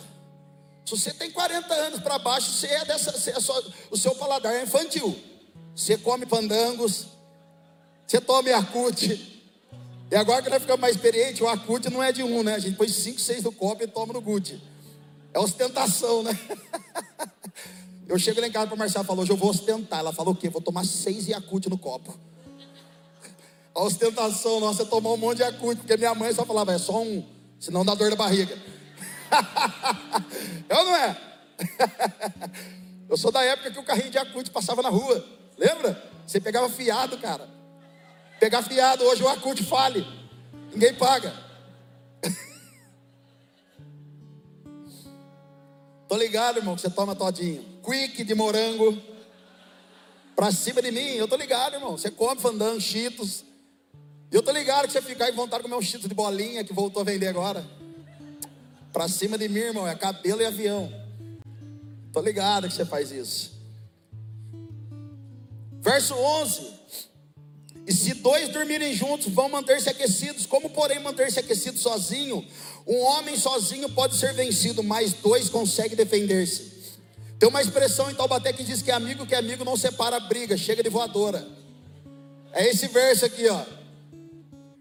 Speaker 2: se você tem 40 anos para baixo, você é dessa, você é só, o seu paladar é infantil. Você come pandangos, você toma Yakut. E agora que nós ficamos mais experientes, o Yakut não é de um, né? A gente põe 5, 6 no copo e toma no Gucci. É ostentação, né? Eu chego lá em casa para Marcela falou, hoje eu vou ostentar. Ela falou o quê? Vou tomar seis Yakult no copo. A ostentação nossa é tomar um monte de Yakult, porque minha mãe só falava, é só um, senão dá dor na barriga. Eu não é? Eu sou da época que o carrinho de Yakult passava na rua, lembra? Você pegava fiado, cara. Pegar fiado, hoje o acute fale. Ninguém paga. Tô ligado, irmão, que você toma todinho. Quick de morango. Pra cima de mim, eu tô ligado, irmão. Você come fandando, cheetos. Eu tô ligado que você fica aí vontade de comer um cheetos de bolinha que voltou a vender agora. Pra cima de mim, irmão, é cabelo e avião. Tô ligado que você faz isso. Verso 11. E se dois dormirem juntos, vão manter-se aquecidos. Como, porém, manter-se aquecido sozinho? Um homem sozinho pode ser vencido, mas dois conseguem defender-se. Tem uma expressão em Taubaté que diz que amigo que é amigo não separa briga, chega de voadora. É esse verso aqui, ó.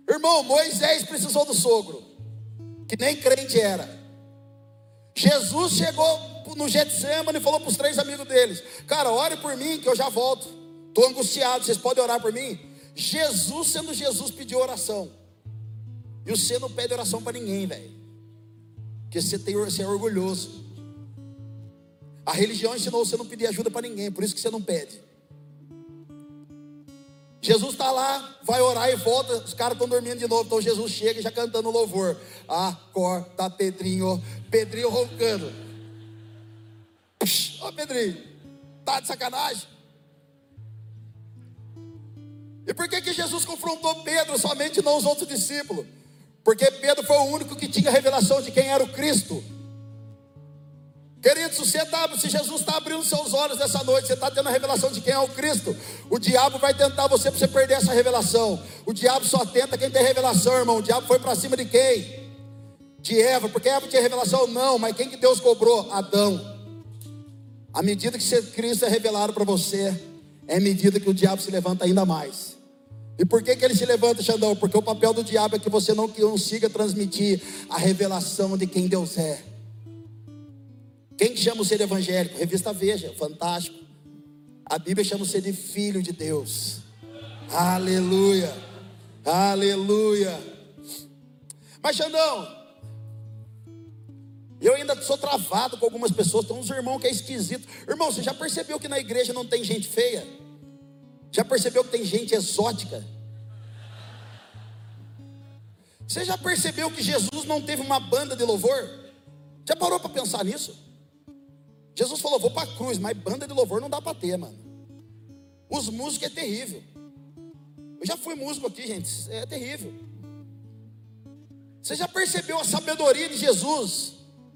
Speaker 2: Irmão, Moisés precisou do sogro, que nem crente era. Jesus chegou no Getsemane e falou para os três amigos deles: Cara, ore por mim que eu já volto. Estou angustiado, vocês podem orar por mim? Jesus, sendo Jesus, pediu oração. E você não pede oração para ninguém, velho. Porque você, tem, você é orgulhoso. A religião ensinou você não pedir ajuda para ninguém, por isso que você não pede. Jesus está lá, vai orar e volta, os caras estão dormindo de novo. Então Jesus chega já cantando louvor. Acorda, Pedrinho, Pedrinho roncando. Ó, oh, Pedrinho, tá de sacanagem? E por que, que Jesus confrontou Pedro somente não os outros discípulos? Porque Pedro foi o único que tinha revelação de quem era o Cristo. Querido, se, você tá, se Jesus está abrindo seus olhos nessa noite, você está tendo a revelação de quem é o Cristo, o diabo vai tentar você para você perder essa revelação. O diabo só tenta quem tem revelação, irmão. O diabo foi para cima de quem? De Eva, porque Eva tinha revelação? Não, mas quem que Deus cobrou? Adão. À medida que Cristo é revelado para você, é medida que o diabo se levanta ainda mais. E por que, que ele se levanta, Xandão? Porque o papel do diabo é que você não consiga transmitir a revelação de quem Deus é. Quem que chama você de evangélico? Revista Veja, fantástico. A Bíblia chama você de filho de Deus. Aleluia. Aleluia. Mas Xandão, eu ainda sou travado com algumas pessoas. Tem uns irmãos que é esquisito. Irmão, você já percebeu que na igreja não tem gente feia? Já percebeu que tem gente exótica? Você já percebeu que Jesus não teve uma banda de louvor? Já parou para pensar nisso? Jesus falou: vou para a cruz, mas banda de louvor não dá para ter, mano. Os músicos é terrível. Eu já fui músico aqui, gente, é terrível. Você já percebeu a sabedoria de Jesus?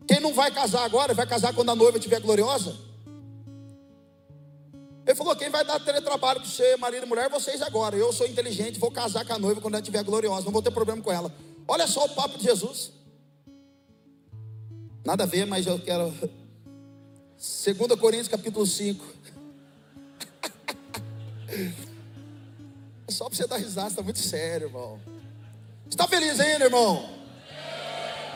Speaker 2: Quem não vai casar agora, vai casar quando a noiva estiver gloriosa? Ele falou: quem vai dar teletrabalho para você, marido e mulher, vocês agora. Eu sou inteligente, vou casar com a noiva quando ela estiver gloriosa, não vou ter problema com ela. Olha só o papo de Jesus. Nada a ver, mas eu quero 2 Coríntios capítulo 5. É só para você dar risada, está muito sério, irmão. Está feliz ainda, irmão?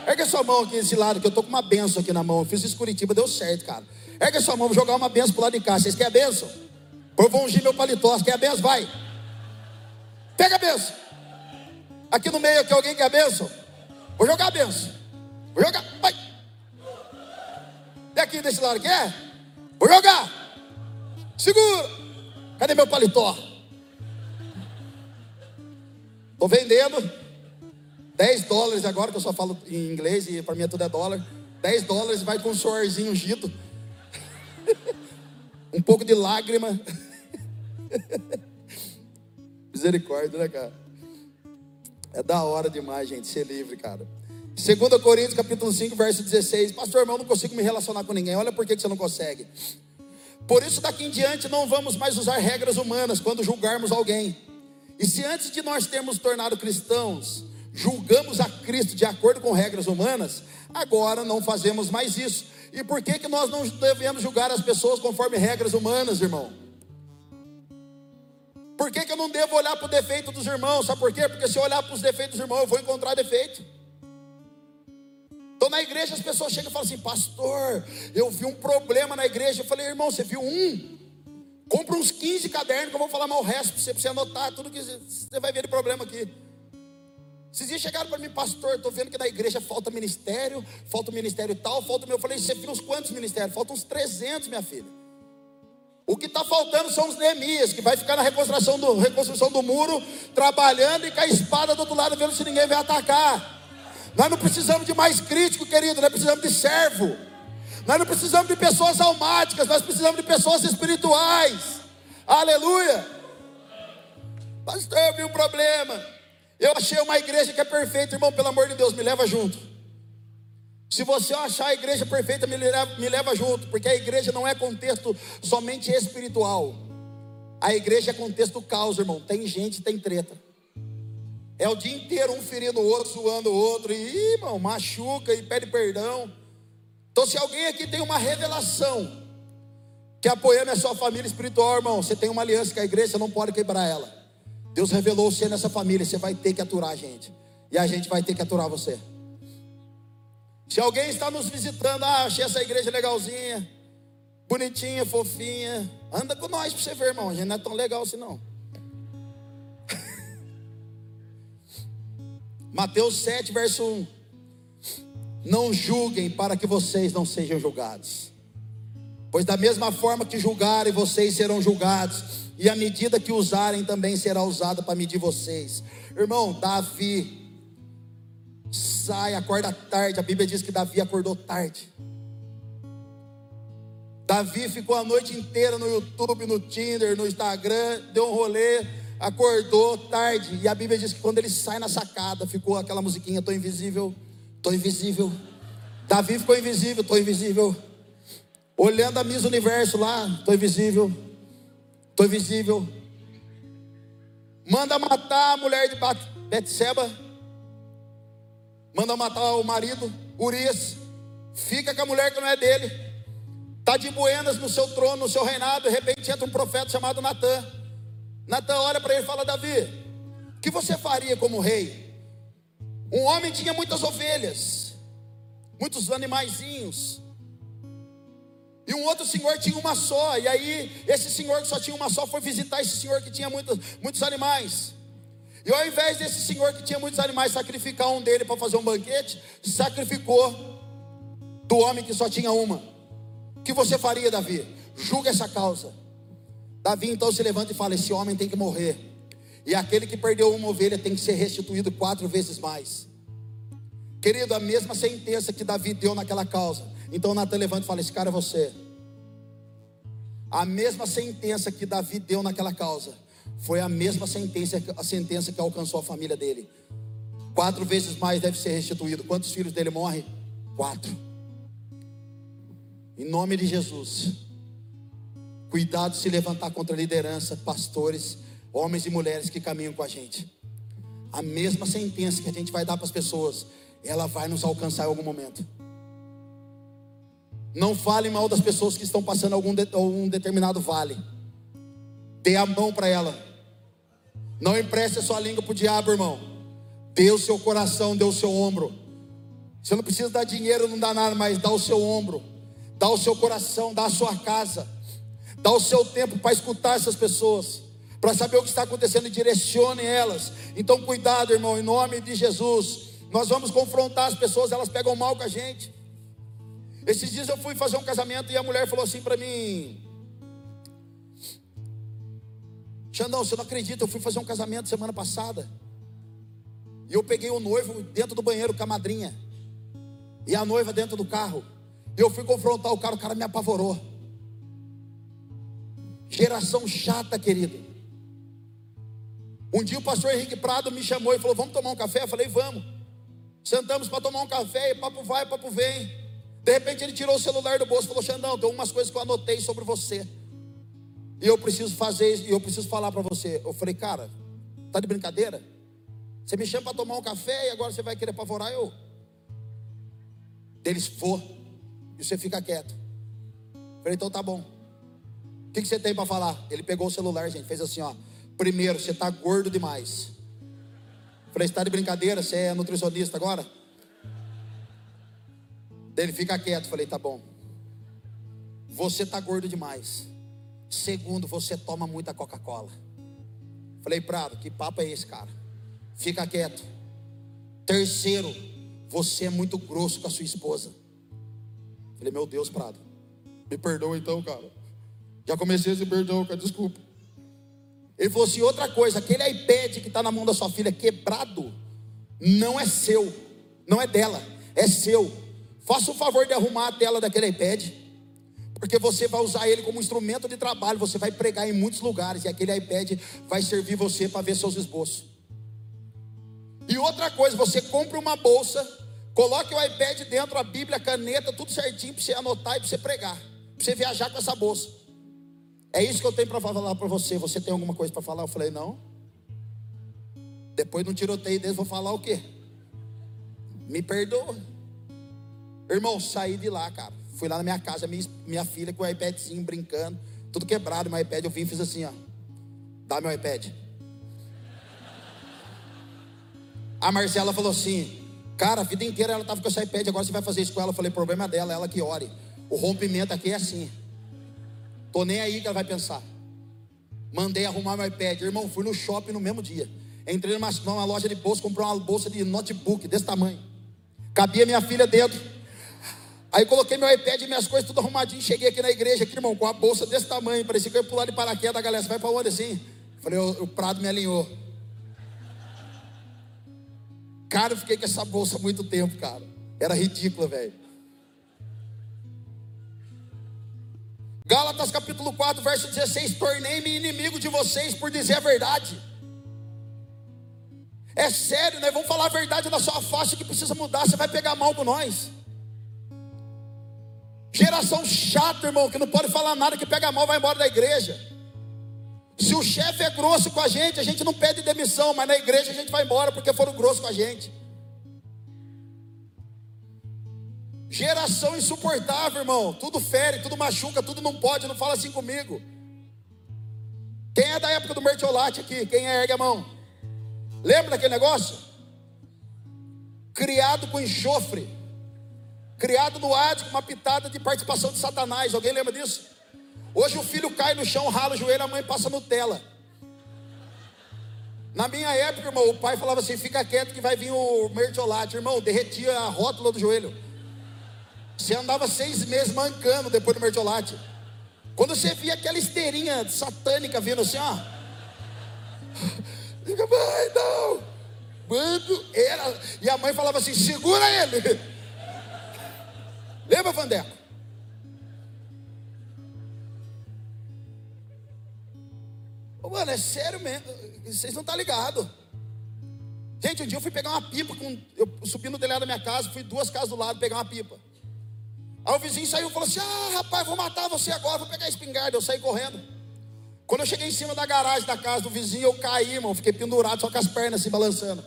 Speaker 2: Ergue a sua mão aqui desse lado, que eu estou com uma benção aqui na mão. Eu fiz isso em Curitiba, deu certo, cara. Ergue a sua mão, vou jogar uma benção pro lado de cá. Vocês querem a benção? Eu vou ungir meu paletó. Quer a benção? Vai. Pega a benção. Aqui no meio, aqui alguém quer a benção? Vou jogar a benção. Vou jogar. Vai. E aqui desse lado, quer? Vou jogar. Segura. Cadê meu paletó? Estou vendendo 10 dólares agora, que eu só falo em inglês e para mim tudo é dólar. 10 dólares vai com um suorzinho ungido. um pouco de lágrima. Misericórdia, né, cara? É da hora demais, gente, ser livre, cara. 2 Coríntios capítulo 5, verso 16. Pastor, irmão, não consigo me relacionar com ninguém. Olha por que você não consegue. Por isso, daqui em diante, não vamos mais usar regras humanas quando julgarmos alguém. E se antes de nós termos tornado cristãos, julgamos a Cristo de acordo com regras humanas, agora não fazemos mais isso. E por que, que nós não devemos julgar as pessoas conforme regras humanas, irmão? Por que, que eu não devo olhar para o defeito dos irmãos? Sabe por quê? Porque se eu olhar para os defeitos dos irmãos, eu vou encontrar defeito. Então na igreja as pessoas chegam e falam assim, pastor, eu vi um problema na igreja. Eu falei, irmão, você viu um? Compra uns 15 cadernos que eu vou falar mal o resto para você, você anotar tudo que você vai ver de problema aqui. Esses dias chegaram para mim, pastor, estou vendo que na igreja falta ministério, falta o ministério tal, falta o meu. Eu falei, você viu uns quantos ministérios? Faltam uns 300, minha filha. O que está faltando são os Neemias, que vai ficar na reconstrução do, reconstrução do muro, trabalhando e com a espada do outro lado, vendo se ninguém vai atacar. Nós não precisamos de mais crítico, querido, nós precisamos de servo. Nós não precisamos de pessoas almáticas, nós precisamos de pessoas espirituais. Aleluia. Pastor, eu vi um problema. Eu achei uma igreja que é perfeita, irmão, pelo amor de Deus, me leva junto. Se você achar a igreja perfeita, me leva, me leva junto, porque a igreja não é contexto somente espiritual. A igreja é contexto caos, irmão. Tem gente, tem treta. É o dia inteiro um ferindo o outro, suando o outro, e irmão, machuca e pede perdão. Então, se alguém aqui tem uma revelação que apoiando a sua família espiritual, irmão, você tem uma aliança com a igreja, não pode quebrar ela. Deus revelou você nessa família, você vai ter que aturar a gente. E a gente vai ter que aturar você. Se alguém está nos visitando, ah, achei essa igreja legalzinha, bonitinha, fofinha, anda com nós para você ver, irmão. A gente não é tão legal assim não. Mateus 7, verso 1. Não julguem para que vocês não sejam julgados. Pois da mesma forma que julgarem, vocês serão julgados e a medida que usarem também será usada para medir vocês. Irmão, Davi sai, acorda tarde. A Bíblia diz que Davi acordou tarde. Davi ficou a noite inteira no YouTube, no Tinder, no Instagram, deu um rolê, acordou tarde. E a Bíblia diz que quando ele sai na sacada, ficou aquela musiquinha: Tô invisível, tô invisível. Davi ficou invisível, tô invisível. Olhando a Miss Universo lá, tô invisível. Estou invisível. Manda matar a mulher de Betseba. Manda matar o marido, Urias. Fica com a mulher que não é dele. Está de buenas no seu trono, no seu reinado. De repente entra um profeta chamado Natan. Natan olha para ele e fala: Davi, o que você faria como rei? Um homem tinha muitas ovelhas, muitos animaizinhos. E um outro senhor tinha uma só. E aí, esse senhor que só tinha uma só foi visitar esse senhor que tinha muitos, muitos animais. E ao invés desse senhor que tinha muitos animais sacrificar um dele para fazer um banquete, sacrificou do homem que só tinha uma. O que você faria, Davi? Julga essa causa. Davi então se levanta e fala: Esse homem tem que morrer. E aquele que perdeu uma ovelha tem que ser restituído quatro vezes mais. Querido, a mesma sentença que Davi deu naquela causa então Natan levanta e fala: Esse cara é você. A mesma sentença que Davi deu naquela causa foi a mesma sentença, a sentença que alcançou a família dele. Quatro vezes mais deve ser restituído. Quantos filhos dele morrem? Quatro. Em nome de Jesus. Cuidado se levantar contra a liderança, pastores, homens e mulheres que caminham com a gente. A mesma sentença que a gente vai dar para as pessoas, ela vai nos alcançar em algum momento. Não fale mal das pessoas que estão passando algum, de, determinado vale. Dê a mão para ela. Não empreste a sua língua para o diabo, irmão. Dê o seu coração, dê o seu ombro. Você não precisa dar dinheiro, não dá nada, mas dá o seu ombro, dá o seu coração, dá a sua casa, dá o seu tempo para escutar essas pessoas, para saber o que está acontecendo e direcione elas. Então, cuidado, irmão, em nome de Jesus. Nós vamos confrontar as pessoas, elas pegam mal com a gente. Esses dias eu fui fazer um casamento e a mulher falou assim para mim: Xandão, você não acredita? Eu fui fazer um casamento semana passada. E eu peguei o noivo dentro do banheiro com a madrinha. E a noiva dentro do carro. E eu fui confrontar o cara, o cara me apavorou. Geração chata, querido. Um dia o pastor Henrique Prado me chamou e falou: Vamos tomar um café? Eu falei: Vamos. Sentamos para tomar um café e papo vai, papo vem. De repente ele tirou o celular do bolso e falou: Xandão, tem umas coisas que eu anotei sobre você. E eu preciso fazer, e eu preciso falar para você. Eu falei, cara, tá de brincadeira? Você me chama para tomar um café e agora você vai querer apavorar eu? Deles for. E você fica quieto. Eu falei, então tá bom. O que, que você tem para falar? Ele pegou o celular, gente, fez assim, ó. Primeiro, você tá gordo demais. Eu falei, você tá de brincadeira? Você é nutricionista agora? Ele fica quieto. Falei, tá bom. Você tá gordo demais. Segundo, você toma muita Coca-Cola. Falei, Prado, que papo é esse, cara? Fica quieto. Terceiro, você é muito grosso com a sua esposa. Falei, meu Deus, Prado, me perdoa então, cara. Já comecei a se perdão, desculpa. Ele falou assim: outra coisa, aquele iPad que está na mão da sua filha quebrado, não é seu, não é dela, é seu. Faça o favor de arrumar a tela daquele iPad, porque você vai usar ele como instrumento de trabalho, você vai pregar em muitos lugares, e aquele iPad vai servir você para ver seus esboços. E outra coisa, você compra uma bolsa, coloque o iPad dentro, a Bíblia, a caneta, tudo certinho para você anotar e para você pregar, para você viajar com essa bolsa. É isso que eu tenho para falar para você. Você tem alguma coisa para falar? Eu falei, não. Depois de um tiroteio deles, vou falar o quê? Me perdoa. Irmão, saí de lá, cara. Fui lá na minha casa, minha, minha filha com o iPadzinho brincando, tudo quebrado, meu iPad. Eu vim e fiz assim, ó. Dá meu iPad. A Marcela falou assim: Cara, a vida inteira ela estava com esse iPad, agora você vai fazer isso com ela. Eu falei: Problema dela, ela que ore. O rompimento aqui é assim. Tô nem aí que ela vai pensar. Mandei arrumar meu iPad. Irmão, fui no shopping no mesmo dia. Entrei numa, numa loja de bolsa, comprei uma bolsa de notebook desse tamanho. Cabia minha filha dentro. Aí coloquei meu iPad e minhas coisas tudo arrumadinho. Cheguei aqui na igreja, aqui, irmão, com a bolsa desse tamanho. Parecia que eu ia pular de paraquedas. A galera, vai para onde assim? Falei, o, o Prado me alinhou. Cara, eu fiquei com essa bolsa muito tempo, cara. Era ridícula, velho. Gálatas capítulo 4, verso 16: Tornei-me inimigo de vocês por dizer a verdade. É sério, né? Vamos falar a verdade na sua face que precisa mudar. Você vai pegar mal com nós. Geração chata, irmão, que não pode falar nada, que pega mal, vai embora da igreja. Se o chefe é grosso com a gente, a gente não pede demissão, mas na igreja a gente vai embora porque foram grossos com a gente. Geração insuportável, irmão. Tudo fere, tudo machuca, tudo não pode. Não fala assim comigo. Quem é da época do mertiolate aqui? Quem é? Ergue a mão. Lembra daquele negócio? Criado com enxofre. Criado no ar com uma pitada de participação de Satanás. Alguém lembra disso? Hoje o filho cai no chão, rala o joelho, a mãe passa Nutella. Na minha época, irmão, o pai falava assim: fica quieto que vai vir o mertiolate. Irmão, derretia a rótula do joelho. Você andava seis meses mancando depois do mertiolate. Quando você via aquela esteirinha satânica vindo assim, ó. Diga, mãe, não. Quando era. E a mãe falava assim: segura ele. Lembra, Vandeco? mano, é sério mesmo. Vocês não estão tá ligados. Gente, um dia eu fui pegar uma pipa. Com, eu subi no telhado da minha casa, fui duas casas do lado pegar uma pipa. Aí o vizinho saiu e falou assim: Ah, rapaz, vou matar você agora, vou pegar a espingarda. Eu saí correndo. Quando eu cheguei em cima da garagem da casa do vizinho, eu caí, irmão. Fiquei pendurado, só com as pernas se balançando.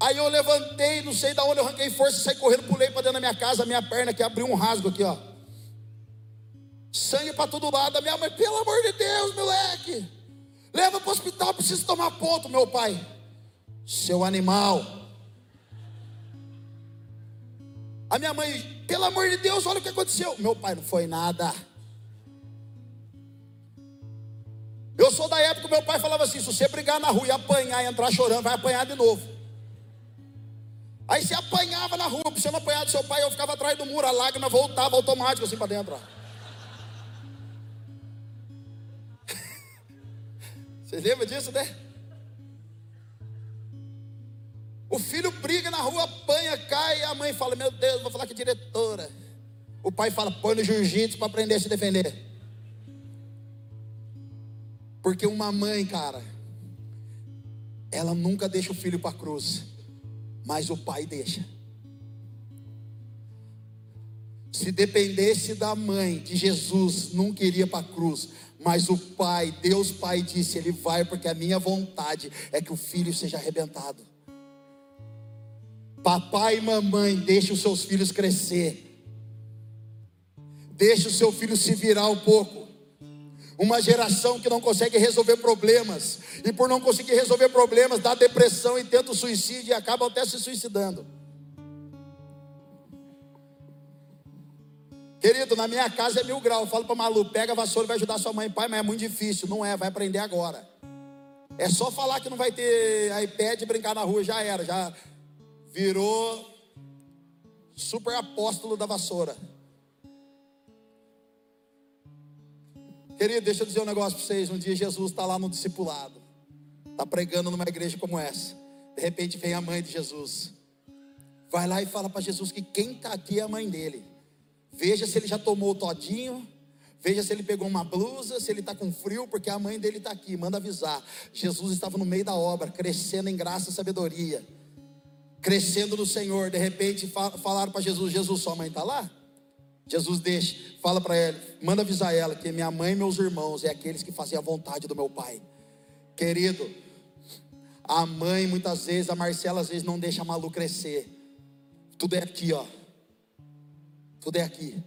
Speaker 2: Aí eu levantei, não sei da onde eu arranquei força, saí correndo, pulei para dentro da minha casa, a minha perna que abriu um rasgo aqui, ó. Sangue para todo lado. A minha mãe, pelo amor de Deus, moleque. Leva para o hospital, preciso tomar ponto, meu pai. Seu animal. A minha mãe, pelo amor de Deus, olha o que aconteceu. Meu pai, não foi nada. Eu sou da época que meu pai falava assim: se você brigar na rua e apanhar e entrar chorando, vai apanhar de novo. Aí você apanhava na rua, se você não apanhar do seu pai, eu ficava atrás do muro, a lágrima voltava automático assim para dentro. Ó. Vocês lembram disso, né? O filho briga na rua, apanha, cai, e a mãe fala: Meu Deus, vou falar a diretora. O pai fala: Põe no jiu-jitsu para aprender a se defender. Porque uma mãe, cara, ela nunca deixa o filho para a cruz, mas o pai deixa. Se dependesse da mãe de Jesus, não queria para a cruz, mas o pai, Deus Pai disse: Ele vai, porque a minha vontade é que o filho seja arrebentado. Papai e mamãe, deixe os seus filhos crescer. Deixe o seu filho se virar um pouco. Uma geração que não consegue resolver problemas, e por não conseguir resolver problemas, dá depressão e tenta o suicídio e acaba até se suicidando. Querido, na minha casa é mil graus. Eu falo para Malu, pega a vassoura e vai ajudar sua mãe pai, mas é muito difícil. Não é, vai aprender agora. É só falar que não vai ter iPad e brincar na rua, já era. Já virou super apóstolo da vassoura. Querido, deixa eu dizer um negócio para vocês. Um dia Jesus está lá no discipulado, está pregando numa igreja como essa. De repente vem a mãe de Jesus. Vai lá e fala para Jesus que quem está aqui é a mãe dele. Veja se ele já tomou o todinho. Veja se ele pegou uma blusa, se ele está com frio, porque a mãe dele está aqui. Manda avisar. Jesus estava no meio da obra, crescendo em graça e sabedoria, crescendo no Senhor. De repente falaram para Jesus: Jesus, sua mãe está lá? Jesus deixa, fala para ela, manda avisar ela que minha mãe e meus irmãos é aqueles que fazem a vontade do meu pai. Querido, a mãe muitas vezes, a Marcela às vezes não deixa a Malu crescer. Tudo é aqui, ó. Tudo é aqui.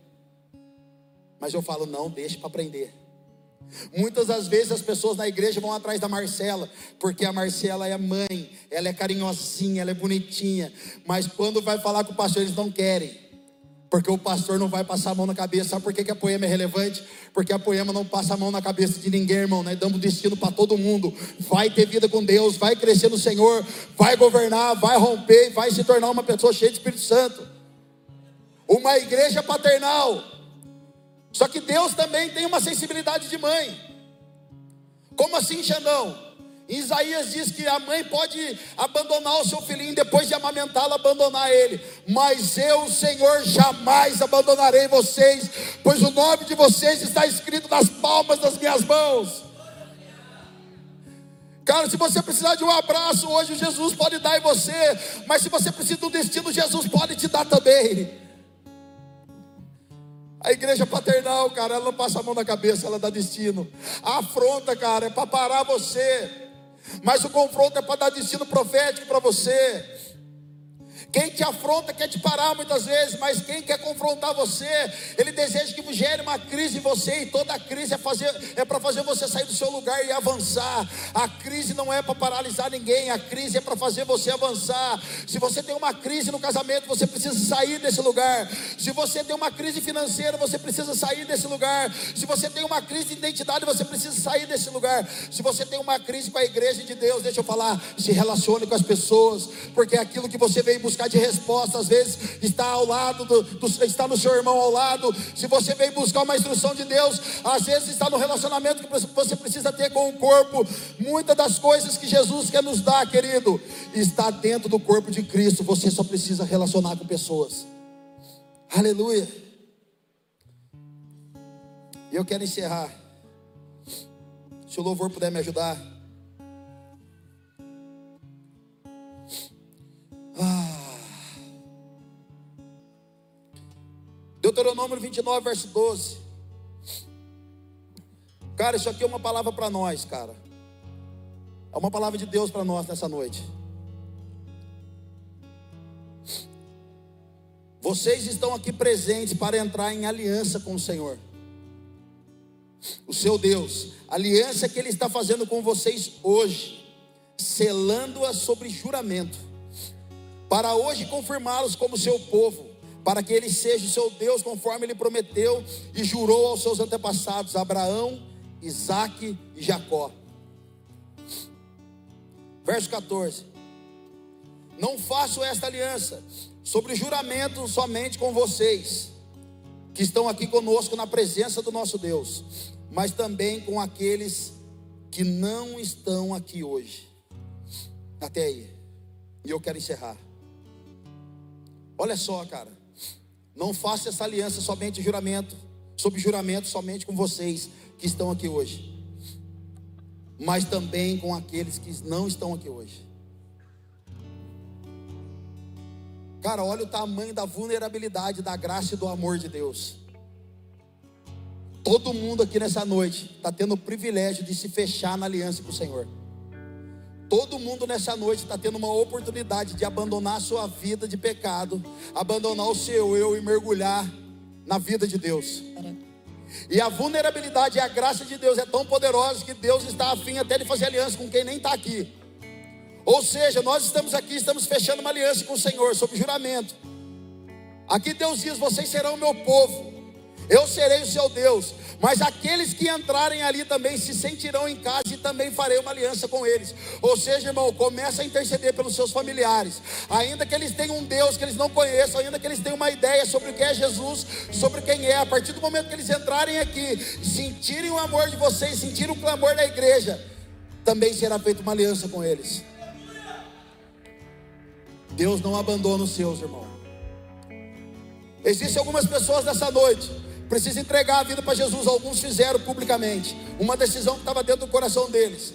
Speaker 2: Mas eu falo, não, deixa para aprender. Muitas das vezes as pessoas na igreja vão atrás da Marcela, porque a Marcela é mãe, ela é carinhosinha, ela é bonitinha, mas quando vai falar com o pastor, eles não querem. Porque o pastor não vai passar a mão na cabeça. Sabe por que, que a poema é relevante? Porque a poema não passa a mão na cabeça de ninguém, irmão. Nós damos destino para todo mundo. Vai ter vida com Deus, vai crescer no Senhor, vai governar, vai romper, vai se tornar uma pessoa cheia de Espírito Santo. Uma igreja paternal. Só que Deus também tem uma sensibilidade de mãe. Como assim, Xandão? Isaías diz que a mãe pode abandonar o seu filhinho depois de amamentá-lo, abandonar ele. Mas eu, Senhor, jamais abandonarei vocês, pois o nome de vocês está escrito nas palmas das minhas mãos. Cara, se você precisar de um abraço hoje, Jesus pode dar em você. Mas se você precisa de um destino, Jesus pode te dar também. A igreja paternal, cara, ela não passa a mão na cabeça, ela dá destino. A afronta, cara, é para parar você. Mas o confronto é para dar destino profético para você. Quem te afronta quer te parar muitas vezes, mas quem quer confrontar você, ele deseja que gere uma crise em você, e toda crise é, é para fazer você sair do seu lugar e avançar. A crise não é para paralisar ninguém, a crise é para fazer você avançar. Se você tem uma crise no casamento, você precisa sair desse lugar. Se você tem uma crise financeira, você precisa sair desse lugar. Se você tem uma crise de identidade, você precisa sair desse lugar. Se você tem uma crise com a igreja de Deus, deixa eu falar, se relacione com as pessoas, porque é aquilo que você veio buscar buscar de resposta, às vezes está ao lado, do, do, está no seu irmão ao lado. Se você vem buscar uma instrução de Deus, às vezes está no relacionamento que você precisa ter com o corpo. Muitas das coisas que Jesus quer nos dar, querido, está dentro do corpo de Cristo. Você só precisa relacionar com pessoas. Aleluia. Eu quero encerrar. Se o louvor puder me ajudar. Deuteronômio 29, verso 12. Cara, isso aqui é uma palavra para nós, cara. É uma palavra de Deus para nós nessa noite. Vocês estão aqui presentes para entrar em aliança com o Senhor, o seu Deus. Aliança que Ele está fazendo com vocês hoje, selando-a sobre juramento, para hoje confirmá-los como seu povo para que ele seja o seu Deus, conforme ele prometeu e jurou aos seus antepassados, Abraão, Isaque e Jacó. Verso 14: Não faço esta aliança sobre juramento somente com vocês, que estão aqui conosco na presença do nosso Deus, mas também com aqueles que não estão aqui hoje. Até aí. E eu quero encerrar. Olha só, cara. Não faça essa aliança somente juramento, sob juramento somente com vocês que estão aqui hoje, mas também com aqueles que não estão aqui hoje. Cara, olha o tamanho da vulnerabilidade, da graça e do amor de Deus. Todo mundo aqui nessa noite está tendo o privilégio de se fechar na aliança com o Senhor. Todo mundo nessa noite está tendo uma oportunidade de abandonar a sua vida de pecado, abandonar o seu eu e mergulhar na vida de Deus. E a vulnerabilidade e a graça de Deus é tão poderosa que Deus está afim até de fazer aliança com quem nem está aqui. Ou seja, nós estamos aqui, estamos fechando uma aliança com o Senhor, sob juramento. Aqui Deus diz: vocês serão meu povo. Eu serei o seu Deus. Mas aqueles que entrarem ali também se sentirão em casa e também farei uma aliança com eles. Ou seja, irmão, começa a interceder pelos seus familiares. Ainda que eles tenham um Deus que eles não conheçam, ainda que eles tenham uma ideia sobre o que é Jesus, sobre quem é, a partir do momento que eles entrarem aqui, sentirem o amor de vocês, sentirem o clamor da igreja, também será feita uma aliança com eles. Deus não abandona os seus, irmão. Existem algumas pessoas nessa noite precisa entregar a vida para Jesus. Alguns fizeram publicamente, uma decisão que estava dentro do coração deles.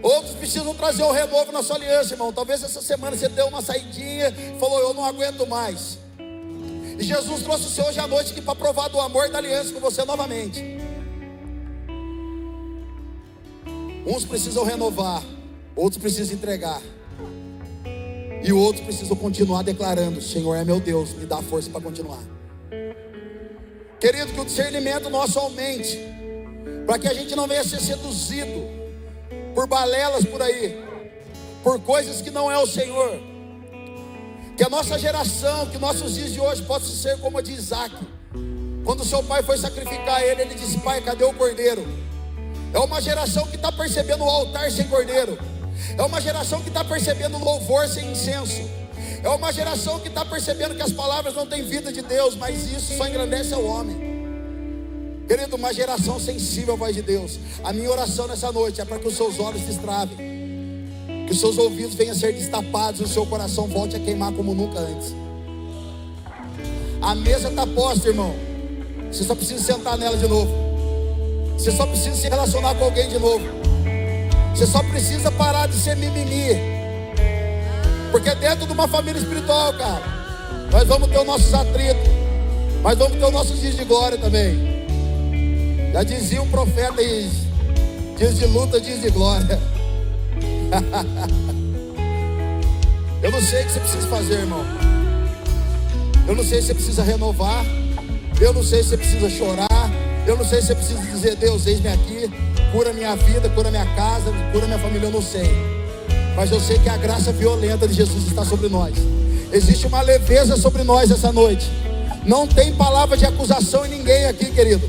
Speaker 2: Outros precisam trazer o renovo na sua aliança, irmão. Talvez essa semana você deu uma saidinha, falou: Eu não aguento mais. E Jesus trouxe o Senhor hoje à noite aqui para provar do amor da aliança com você novamente. Uns precisam renovar, outros precisam entregar. E outros precisam continuar declarando: Senhor é meu Deus, me dá força para continuar. Querido, que o discernimento nosso aumente, para que a gente não venha ser seduzido por balelas por aí, por coisas que não é o Senhor. Que a nossa geração, que nossos dias de hoje possam ser como a de Isaac. Quando seu pai foi sacrificar ele, ele disse: Pai, cadê o cordeiro? É uma geração que está percebendo o altar sem cordeiro. É uma geração que está percebendo louvor sem incenso. É uma geração que está percebendo que as palavras não têm vida de Deus, mas isso só engrandece ao homem. Querido, uma geração sensível à voz de Deus. A minha oração nessa noite é para que os seus olhos destravem, que os seus ouvidos venham a ser destapados e o seu coração volte a queimar como nunca antes. A mesa está posta, irmão. Você só precisa sentar nela de novo. Você só precisa se relacionar com alguém de novo. Você só precisa parar de ser mimimi. Porque dentro de uma família espiritual, cara, nós vamos ter os nossos atritos, mas vamos ter os nossos dias de glória também. Já dizia um profeta aí, dias de luta, dias de glória. Eu não sei o que você precisa fazer, irmão. Eu não sei se você precisa renovar. Eu não sei se você precisa chorar. Eu não sei se você precisa dizer, Deus, eis-me aqui, cura minha vida, cura minha casa, cura minha família. Eu não sei mas eu sei que a graça violenta de Jesus está sobre nós. Existe uma leveza sobre nós essa noite. Não tem palavra de acusação em ninguém aqui, querido.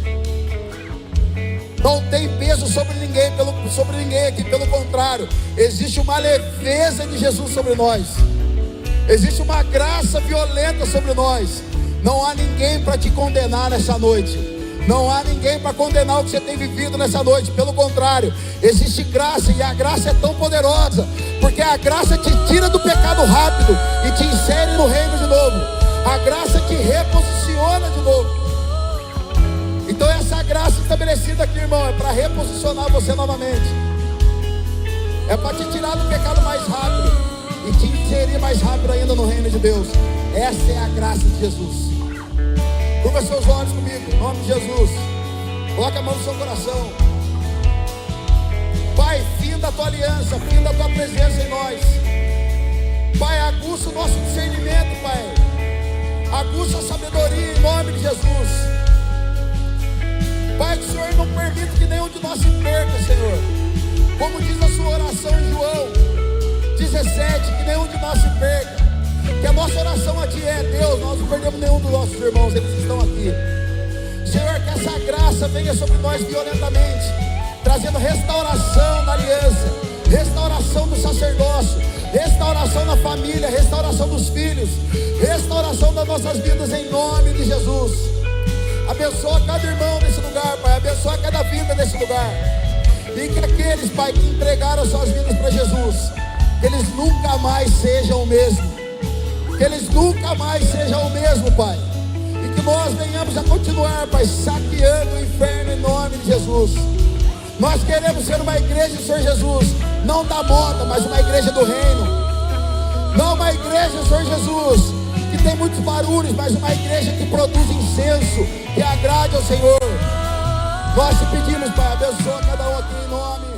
Speaker 2: Não tem peso sobre ninguém, pelo, sobre ninguém aqui, pelo contrário, existe uma leveza de Jesus sobre nós. Existe uma graça violenta sobre nós. Não há ninguém para te condenar nessa noite. Não há ninguém para condenar o que você tem vivido nessa noite. Pelo contrário, existe graça e a graça é tão poderosa, porque a graça te tira do pecado rápido e te insere no reino de novo. A graça te reposiciona de novo. Então essa graça estabelecida aqui, irmão, é para reposicionar você novamente. É para te tirar do pecado mais rápido e te inserir mais rápido ainda no reino de Deus. Essa é a graça de Jesus. Curva seus olhos comigo, em nome de Jesus. Coloque a mão no seu coração. Pai, fim da tua aliança, fim da tua presença em nós. Pai, aguça o nosso discernimento, Pai. Aguça a sabedoria em nome de Jesus. Pai, que o Senhor não permita que nenhum de nós se perca, Senhor. Como diz a sua oração em João 17, que nenhum de nós se perca. Que a nossa oração a Ti é, Deus, nós não perdemos nenhum dos nossos irmãos, eles estão aqui. Senhor, que essa graça venha sobre nós violentamente, trazendo restauração da aliança, restauração do sacerdócio, restauração da família, restauração dos filhos, restauração das nossas vidas em nome de Jesus. Abençoa cada irmão nesse lugar, Pai. Abençoa cada vida nesse lugar. E que aqueles, Pai, que entregaram suas vidas para Jesus, eles nunca mais sejam o mesmo que eles nunca mais sejam o mesmo, Pai. E que nós venhamos a continuar, Pai, saqueando o inferno em nome de Jesus. Nós queremos ser uma igreja Senhor Jesus, não da moda, mas uma igreja do reino. Não uma igreja Senhor Jesus, que tem muitos barulhos, mas uma igreja que produz incenso, que agrade ao Senhor. Nós te pedimos, Pai, abençoa cada um aqui em nome